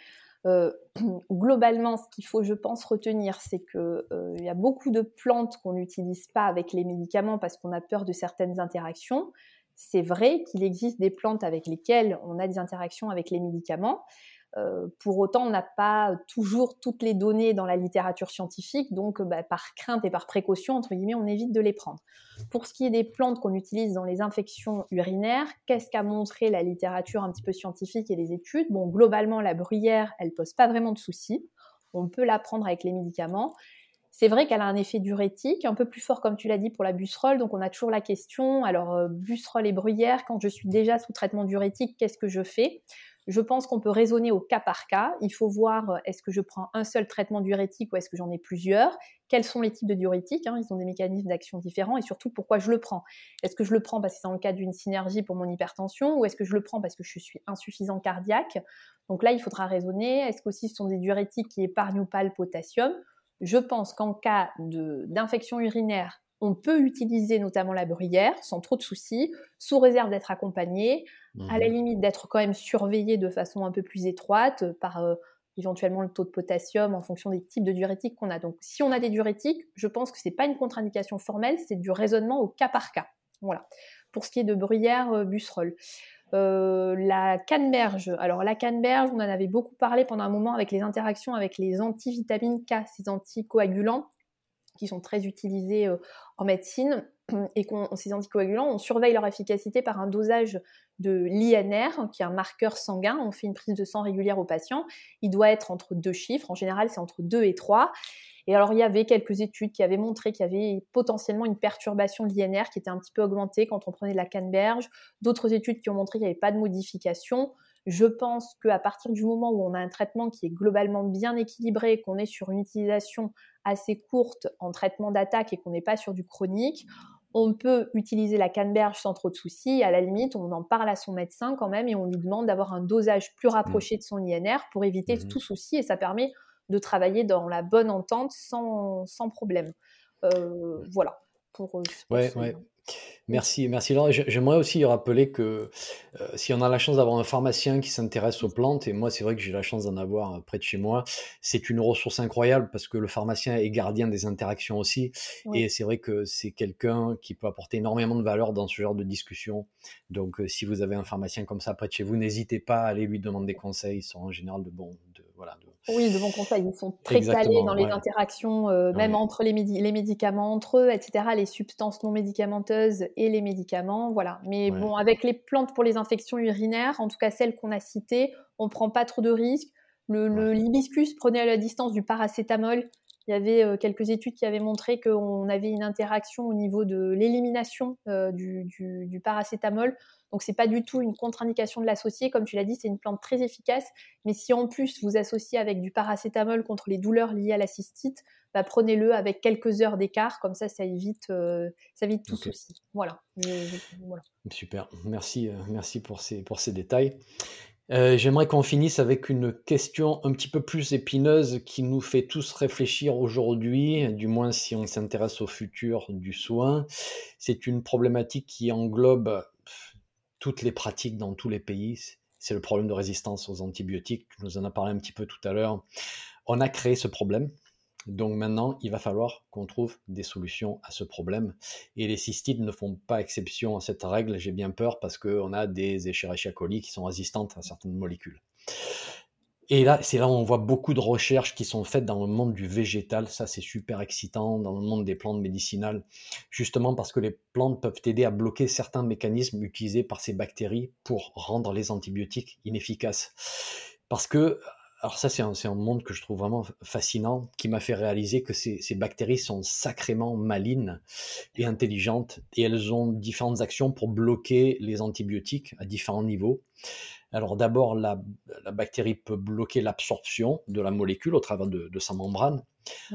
Euh, globalement, ce qu'il faut, je pense, retenir, c'est qu'il y a beaucoup de plantes qu'on n'utilise pas avec les médicaments parce qu'on a peur de certaines interactions. C'est vrai qu'il existe des plantes avec lesquelles on a des interactions avec les médicaments. Euh, pour autant, on n'a pas toujours toutes les données dans la littérature scientifique, donc bah, par crainte et par précaution, entre guillemets, on évite de les prendre. Pour ce qui est des plantes qu'on utilise dans les infections urinaires, qu'est-ce qu'a montré la littérature un petit peu scientifique et les études? Bon, globalement, la bruyère, elle pose pas vraiment de soucis. On peut la prendre avec les médicaments. C'est vrai qu'elle a un effet diurétique, un peu plus fort, comme tu l'as dit, pour la busserole. Donc, on a toujours la question, alors, euh, et bruyère, quand je suis déjà sous traitement diurétique, qu'est-ce que je fais? Je pense qu'on peut raisonner au cas par cas. Il faut voir euh, est-ce que je prends un seul traitement diurétique ou est-ce que j'en ai plusieurs? Quels sont les types de diurétiques hein? Ils ont des mécanismes d'action différents et surtout pourquoi je le prends? Est-ce que je le prends parce que c'est dans le cadre d'une synergie pour mon hypertension ou est-ce que je le prends parce que je suis insuffisant cardiaque? Donc là, il faudra raisonner. Est-ce qu'aussi ce sont des diurétiques qui épargnent ou pas le potassium? Je pense qu'en cas d'infection urinaire, on peut utiliser notamment la bruyère sans trop de soucis, sous réserve d'être accompagné, à la mmh limite d'être quand même surveillé de façon un peu plus étroite par euh, éventuellement le taux de potassium en fonction des types de diurétiques qu'on a. Donc si on a des diurétiques, je pense que ce n'est pas une contre-indication formelle, c'est du raisonnement au cas par cas. Voilà. Pour ce qui est de bruyère, euh, busserole. Euh, la canneberge. Alors la canneberge, on en avait beaucoup parlé pendant un moment avec les interactions avec les antivitamines K, ces anticoagulants qui sont très utilisés euh, en médecine et qu'on, ces anticoagulants, on surveille leur efficacité par un dosage de l'INR, qui est un marqueur sanguin. On fait une prise de sang régulière au patient. Il doit être entre deux chiffres. En général, c'est entre 2 et 3. Et alors, il y avait quelques études qui avaient montré qu'il y avait potentiellement une perturbation de l'INR qui était un petit peu augmentée quand on prenait de la canneberge. D'autres études qui ont montré qu'il n'y avait pas de modification. Je pense qu'à partir du moment où on a un traitement qui est globalement bien équilibré, qu'on est sur une utilisation assez courte en traitement d'attaque et qu'on n'est pas sur du chronique, on peut utiliser la canneberge sans trop de soucis. À la limite, on en parle à son médecin quand même et on lui demande d'avoir un dosage plus rapproché de son INR pour éviter mmh tout souci et ça permet de travailler dans la bonne entente sans, problème. Euh, voilà. Pour, euh, ouais, ouais. Merci, merci Laurent. J'aimerais aussi rappeler que euh, si on a la chance d'avoir un pharmacien qui s'intéresse aux plantes, et moi c'est vrai que j'ai la chance d'en avoir euh, près de chez moi, c'est une ressource incroyable parce que le pharmacien est gardien des interactions aussi. Et c'est vrai que c'est quelqu'un qui peut apporter énormément de valeur dans ce genre de discussion. Donc euh, si vous avez un pharmacien comme ça près de chez vous, n'hésitez pas à aller lui demander des conseils. Ils sont en général de bons, de, voilà, de, oui, de bons conseils. Ils sont très calés dans les interactions, euh, même entre les, les, médicaments entre eux, etc. Les substances non médicamenteuses et les médicaments, voilà. Mais bon, avec les plantes pour les infections urinaires, en tout cas celles qu'on a citées, on prend pas trop de risques. Le, l'hibiscus prenait à la distance du paracétamol. Il y avait euh, quelques études qui avaient montré qu'on avait une interaction au niveau de l'élimination euh, du, du, du paracétamol. Donc c'est pas du tout une contre-indication de l'associer, comme tu l'as dit, c'est une plante très efficace. Mais si en plus vous associez avec du paracétamol contre les douleurs liées à la cystite, bah, prenez-le avec quelques heures d'écart, comme ça, ça évite, ça évite tout souci. Voilà. Super, merci, merci pour ces, pour ces détails. J'aimerais qu'on finisse avec une question un petit peu plus épineuse qui nous fait tous réfléchir aujourd'hui, du moins si on s'intéresse au futur du soin. C'est une problématique qui englobe toutes les pratiques dans tous les pays. C'est le problème de résistance aux antibiotiques. Tu nous en as parlé un petit peu tout à l'heure. On a créé ce problème. Donc maintenant, il va falloir qu'on trouve des solutions à ce problème. Et les cystites ne font pas exception à cette règle. J'ai bien peur parce qu'on a des Escherichia coli qui sont résistantes à certaines molécules. Et là, c'est là où on voit beaucoup de recherches qui sont faites dans le monde du végétal. Ça, c'est super excitant dans le monde des plantes médicinales, justement parce que les plantes peuvent aider à bloquer certains mécanismes utilisés par ces bactéries pour rendre les antibiotiques inefficaces. Parce que, alors ça, c'est un, monde que je trouve vraiment fascinant, qui m'a fait réaliser que ces, ces bactéries sont sacrément malines et intelligentes, et elles ont différentes actions pour bloquer les antibiotiques à différents niveaux. Alors d'abord, la, bactérie peut bloquer l'absorption de la molécule au travers de, sa membrane.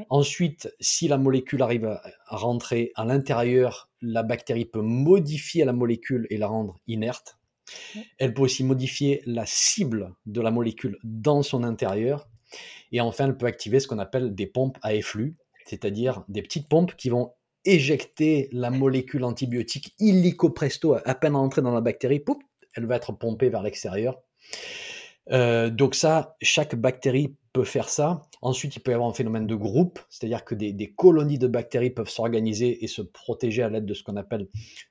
Ensuite, si la molécule arrive à, rentrer à l'intérieur, la bactérie peut modifier la molécule et la rendre inerte. Elle peut aussi modifier la cible de la molécule dans son intérieur. Et enfin, elle peut activer ce qu'on appelle des pompes à efflux, c'est-à-dire des petites pompes qui vont éjecter la molécule antibiotique illico presto à peine entrée dans la bactérie, elle va être pompée vers l'extérieur. Euh, donc ça, chaque bactérie peut faire ça. Ensuite, il peut y avoir un phénomène de groupe, c'est-à-dire que des, colonies de bactéries peuvent s'organiser et se protéger à l'aide de ce qu'on appelle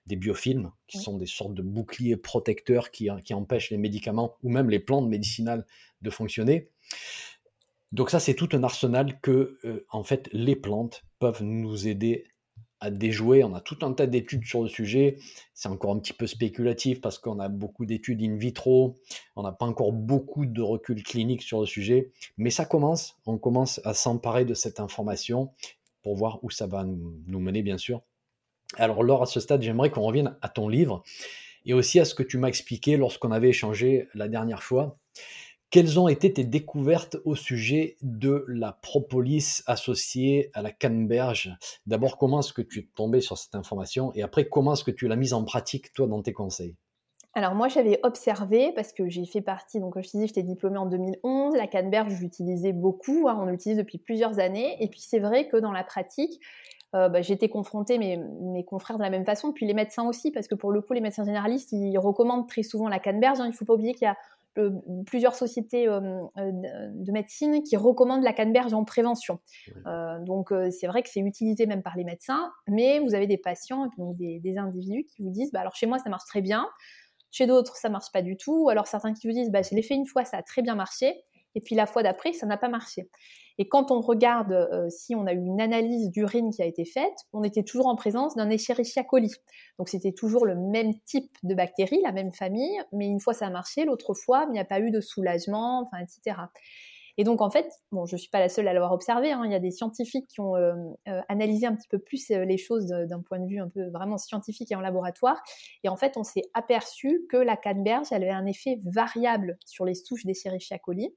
des biofilms, qui sont des sortes de boucliers protecteurs qui, qui, empêchent les médicaments ou même les plantes médicinales de fonctionner. Donc ça, c'est tout un arsenal que, euh, en fait, les plantes peuvent nous aider à déjouer. On a tout un tas d'études sur le sujet. C'est encore un petit peu spéculatif parce qu'on a beaucoup d'études in vitro. On n'a pas encore beaucoup de recul clinique sur le sujet. Mais ça commence. On commence à s'emparer de cette information pour voir où ça va nous mener, bien sûr. Alors, Laure, à ce stade, j'aimerais qu'on revienne à ton livre et aussi à ce que tu m'as expliqué lorsqu'on avait échangé la dernière fois. Quelles ont été tes découvertes au sujet de la propolis associée à la canneberge? D'abord, comment est-ce que tu es tombé sur cette information et après, comment est-ce que tu l'as mise en pratique, toi, dans tes conseils? Alors moi j'avais observé parce que j'ai fait partie, donc comme je te disais j'étais diplômée en 2011, la canneberge j'utilisais beaucoup, hein, on l'utilise depuis plusieurs années et puis c'est vrai que dans la pratique euh, bah, j'étais confrontée, mes, mes confrères de la même façon, puis les médecins aussi, parce que pour le coup, les médecins généralistes, ils recommandent très souvent la canneberge. Hein. Il ne faut pas oublier qu'il y a plusieurs sociétés euh, euh, de médecine qui recommandent la canneberge en prévention. Euh, donc c'est vrai que c'est utilisé même par les médecins, mais vous avez des patients, donc des, individus qui vous disent, bah, alors chez moi ça marche très bien, chez d'autres ça marche pas du tout, ou alors certains qui vous disent, bah, je l'ai fait une fois, ça a très bien marché, et puis la fois d'après, ça n'a pas marché. Et quand on regarde euh, si on a eu une analyse d'urine qui a été faite, on était toujours en présence d'un Escherichia coli. Donc c'était toujours le même type de bactérie, la même famille, mais une fois ça a marché, l'autre fois, il n'y a pas eu de soulagement, enfin, etc. Et donc en fait, bon, je suis pas la seule à l'avoir observé. Hein, il y a des scientifiques qui ont euh, euh, analysé un petit peu plus les choses d'un point de vue un peu vraiment scientifique et en laboratoire. Et en fait, on s'est aperçu que la canneberge avait un effet variable sur les souches d'Escherichia coli.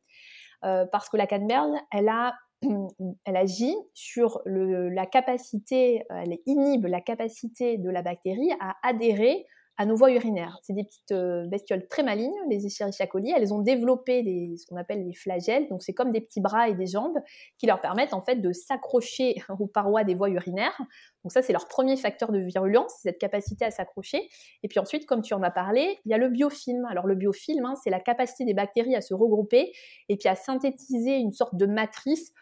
Euh, parce que la canneberge, elle a elle agit sur le, la capacité, elle inhibe la capacité de la bactérie à adhérer à nos voies urinaires. C'est des petites euh, bestioles très malignes, les Escherichia coli. Elles ont développé des, ce qu'on appelle les flagelles. Donc, c'est comme des petits bras et des jambes qui leur permettent en fait de s'accrocher aux parois des voies urinaires. Donc, ça, c'est leur premier facteur de virulence, cette capacité à s'accrocher. Et puis ensuite, comme tu en as parlé, il y a le biofilm. Alors, le biofilm, hein, c'est la capacité des bactéries à se regrouper et puis à synthétiser une sorte de matrice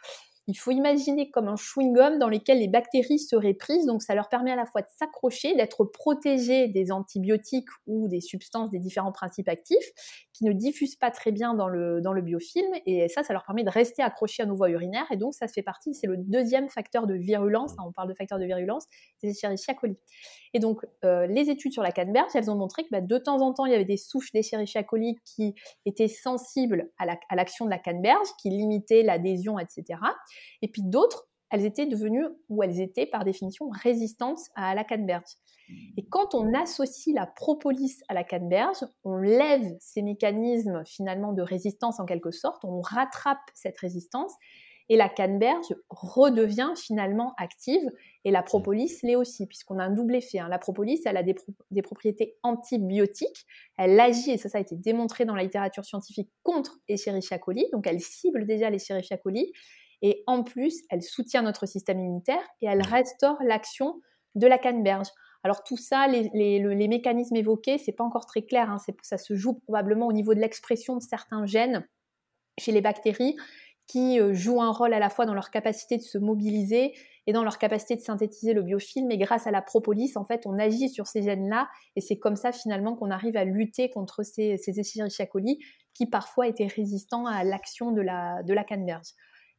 il faut imaginer comme un chewing-gum dans lequel les bactéries seraient prises, donc ça leur permet à la fois de s'accrocher, d'être protégés des antibiotiques ou des substances des différents principes actifs qui ne diffusent pas très bien dans le, biofilm, et ça, ça leur permet de rester accrochés à nos voies urinaires, et donc ça fait partie, c'est le deuxième facteur de virulence, on parle de facteur de virulence, des Escherichia coli. Et donc, euh, les études sur la canneberge, elles ont montré que bah, de temps en temps, il y avait des souches d'Escherichia coli qui étaient sensibles à l'action de la canneberge, qui limitaient l'adhésion, etc. Et puis d'autres, elles étaient devenues, ou elles étaient par définition résistantes à la canneberge. Et quand on associe la propolis à la canneberge, on lève ces mécanismes finalement de résistance en quelque sorte, on rattrape cette résistance et la canneberge redevient finalement active et la propolis l'est aussi, puisqu'on a un double effet. Hein. La propolis, elle a des, des, propriétés antibiotiques, elle agit, et ça, ça a été démontré dans la littérature scientifique, contre Escherichia coli, donc elle cible déjà les Escherichia coli, et en plus, elle soutient notre système immunitaire et elle restaure l'action de la canneberge. Alors tout ça, les, les, mécanismes évoqués, c'est pas encore très clair. Hein. ça se joue probablement au niveau de l'expression de certains gènes chez les bactéries qui euh, jouent un rôle à la fois dans leur capacité de se mobiliser et dans leur capacité de synthétiser le biofilm. Mais grâce à la propolis, en fait, on agit sur ces gènes-là et c'est comme ça finalement qu'on arrive à lutter contre ces, ces Escherichia coli qui parfois étaient résistants à l'action de la, de la canneberge.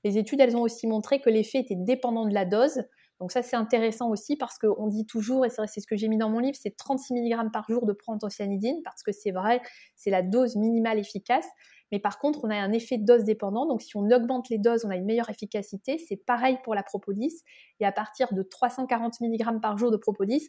Les études, elles ont aussi montré que l'effet était dépendant de la dose. Donc ça, c'est intéressant aussi parce qu'on dit toujours, et c'est ce que j'ai mis dans mon livre, c'est 36 mg par jour de proanthocyanidine parce que c'est vrai, c'est la dose minimale efficace. Mais par contre, on a un effet de dose dépendant. Donc, si on augmente les doses, on a une meilleure efficacité. C'est pareil pour la propolis. Et à partir de 340 mg par jour de propolis,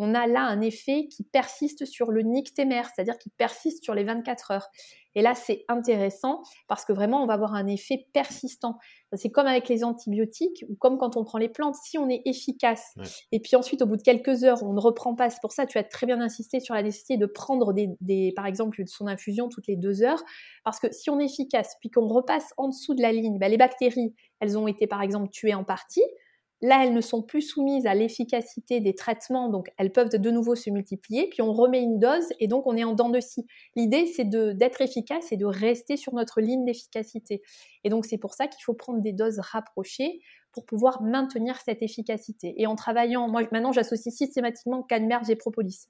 on a là un effet qui persiste sur le nictémère, c'est-à-dire qui persiste sur les 24 heures. Et là, c'est intéressant parce que vraiment, on va avoir un effet persistant. C'est comme avec les antibiotiques ou comme quand on prend les plantes. Si on est efficace et puis ensuite, au bout de quelques heures, on ne reprend pas. C'est pour ça, tu as très bien insisté sur la nécessité de prendre des, par exemple, son infusion toutes les deux heures. Parce que si on est efficace puis qu'on repasse en dessous de la ligne, bah, les bactéries, elles ont été par exemple tuées en partie. Là, elles ne sont plus soumises à l'efficacité des traitements, donc elles peuvent de nouveau se multiplier, puis on remet une dose et donc on est en dents de scie. L'idée, c'est d'être efficace et de rester sur notre ligne d'efficacité. Et donc c'est pour ça qu'il faut prendre des doses rapprochées pour pouvoir maintenir cette efficacité. Et en travaillant, moi maintenant j'associe systématiquement canneberge et propolis.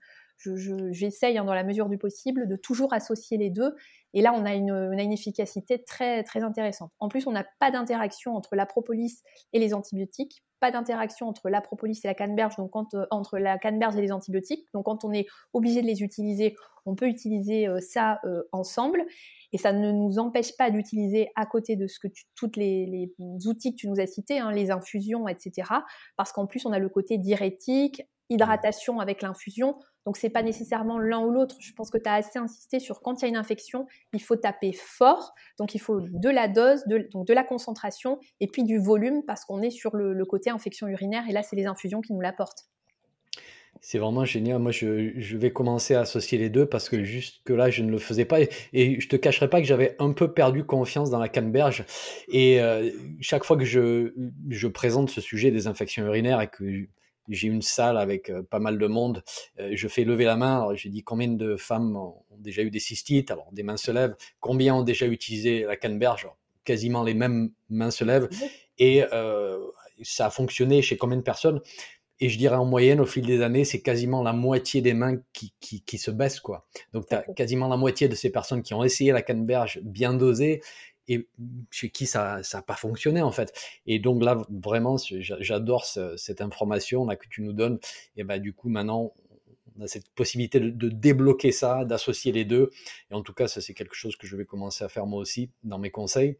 J'essaye hein, dans la mesure du possible de toujours associer les deux. Et là, on a une, efficacité très, très intéressante. En plus, on n'a pas d'interaction entre la propolis et les antibiotiques pas d'interaction entre la propolis et la canneberge, donc euh, entre la canneberge et les antibiotiques. Donc quand on est obligé de les utiliser, on peut utiliser euh, ça euh, ensemble. Et ça ne nous empêche pas d'utiliser à côté de ce que toutes les, outils que tu nous as cités, hein, les infusions, etc. Parce qu'en plus, on a le côté diurétique, hydratation avec l'infusion. Donc c'est pas nécessairement l'un ou l'autre. Je pense que tu as assez insisté sur quand il y a une infection, il faut taper fort. Donc il faut de la dose, de, donc de la concentration et puis du volume parce qu'on est sur le, côté infection urinaire et là c'est les infusions qui nous l'apportent. C'est vraiment génial. Moi, je, vais commencer à associer les deux parce que jusque là, je ne le faisais pas. Et, je te cacherai pas que j'avais un peu perdu confiance dans la canneberge. Et euh, chaque fois que je, je présente ce sujet des infections urinaires et que j'ai une salle avec pas mal de monde. Je fais lever la main. Alors, j'ai dit combien de femmes ont déjà eu des cystites? Alors, des mains se lèvent. Combien ont déjà utilisé la canneberge? Quasiment les mêmes mains se lèvent. Et euh, ça a fonctionné chez combien de personnes? Et je dirais en moyenne, au fil des années, c'est quasiment la moitié des mains qui, qui, qui se baissent. Quoi. Donc, tu as quasiment la moitié de ces personnes qui ont essayé la canneberge bien dosée et chez qui ça n'a pas fonctionné en fait. Et donc là, vraiment, j'adore cette information là que tu nous donnes. Et ben du coup, maintenant, on a cette possibilité de, débloquer ça, d'associer les deux. Et en tout cas, ça c'est quelque chose que je vais commencer à faire moi aussi dans mes conseils.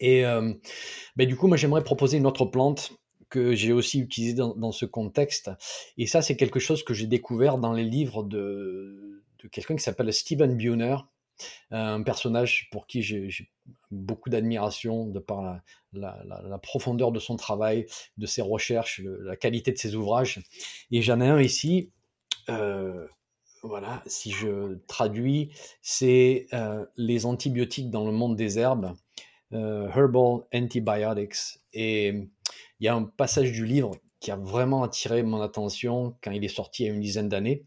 Et ben, du coup, moi j'aimerais proposer une autre plante que j'ai aussi utilisée dans, dans, ce contexte. Et ça, c'est quelque chose que j'ai découvert dans les livres de, de quelqu'un qui s'appelle Steven Buhner, un personnage pour qui j'ai beaucoup d'admiration de par la, profondeur de son travail, de ses recherches, la qualité de ses ouvrages. Et j'en ai un ici. Euh, voilà, si je traduis, c'est euh, les antibiotiques dans le monde des herbes, euh, Herbal Antibiotics. Et il y a un passage du livre qui a vraiment attiré mon attention quand il est sorti il y a une dizaine d'années.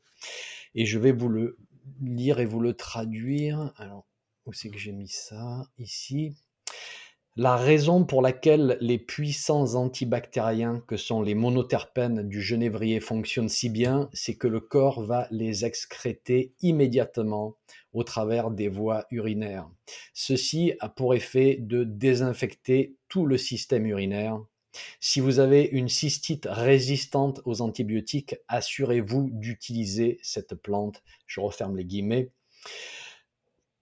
Et je vais vous le lire et vous le traduire. Alors, où c'est que j'ai mis ça? Ici. La raison pour laquelle les puissants antibactériens que sont les monoterpènes du genévrier fonctionnent si bien, c'est que le corps va les excréter immédiatement au travers des voies urinaires. Ceci a pour effet de désinfecter tout le système urinaire, si vous avez une cystite résistante aux antibiotiques, assurez-vous d'utiliser cette plante. Je referme les guillemets.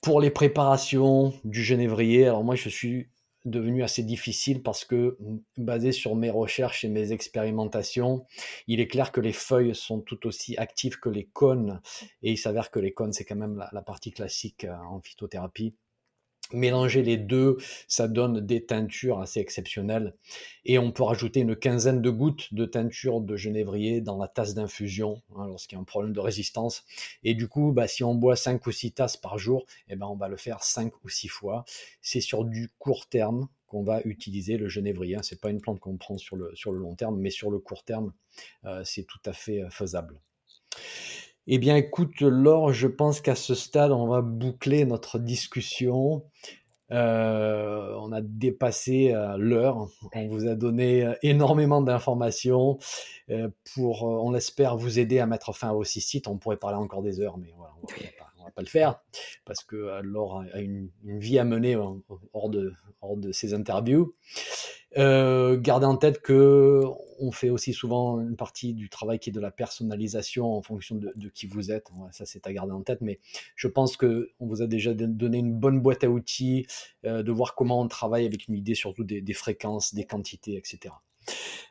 Pour les préparations du genévrier, alors moi je suis devenu assez difficile parce que basé sur mes recherches et mes expérimentations, il est clair que les feuilles sont tout aussi actives que les cônes et il s'avère que les cônes c'est quand même la, partie classique euh, en phytothérapie. Mélanger les deux, ça donne des teintures assez exceptionnelles. Et on peut rajouter une quinzaine de gouttes de teinture de genévrier dans la tasse d'infusion hein, lorsqu'il y a un problème de résistance. Et du coup, bah, si on boit 5 ou 6 tasses par jour, eh ben, on va le faire 5 ou 6 fois. C'est sur du court terme qu'on va utiliser le genévrier. Ce n'est pas une plante qu'on prend sur le, sur le long terme, mais sur le court terme, euh, c'est tout à fait euh, faisable. Eh bien, écoute, Laure, je pense qu'à ce stade, on va boucler notre discussion. Euh, on a dépassé euh, l'heure. On vous a donné euh, énormément d'informations pour, on l'espère, vous aider à mettre fin à vos sites. On pourrait parler encore des heures, mais voilà, on ne va, pas le faire parce que Laure a une, vie à mener hors de, hors de ces interviews. Euh, gardez en tête que on fait aussi souvent une partie du travail qui est de la personnalisation en fonction de, qui vous êtes. ça, c'est à garder en tête. Mais je pense que on vous a déjà donné une bonne boîte à outils, euh, de voir comment on travaille avec une idée surtout des, des, fréquences, des quantités, etc.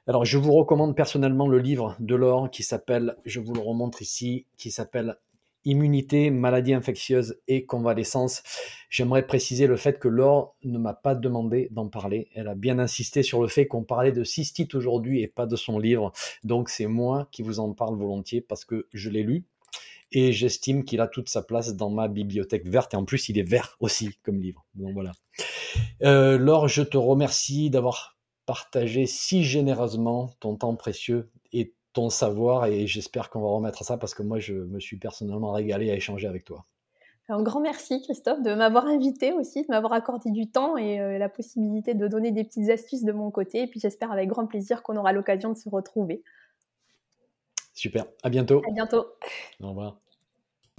Alors, je vous recommande personnellement le livre de Laure qui s'appelle, je vous le remontre ici, qui s'appelle immunité, maladie infectieuse et convalescence. J'aimerais préciser le fait que Laure ne m'a pas demandé d'en parler. Elle a bien insisté sur le fait qu'on parlait de cystite aujourd'hui et pas de son livre. Donc c'est moi qui vous en parle volontiers parce que je l'ai lu et j'estime qu'il a toute sa place dans ma bibliothèque verte et en plus il est vert aussi comme livre. Donc voilà. Euh, Laure, je te remercie d'avoir partagé si généreusement ton temps précieux ton savoir et j'espère qu'on va remettre ça parce que moi je me suis personnellement régalé à échanger avec toi. Un grand merci Christophe de m'avoir invité aussi, de m'avoir accordé du temps et euh, la possibilité de donner des petites astuces de mon côté. Et puis j'espère avec grand plaisir qu'on aura l'occasion de se retrouver. Super, à bientôt. À bientôt. Au revoir.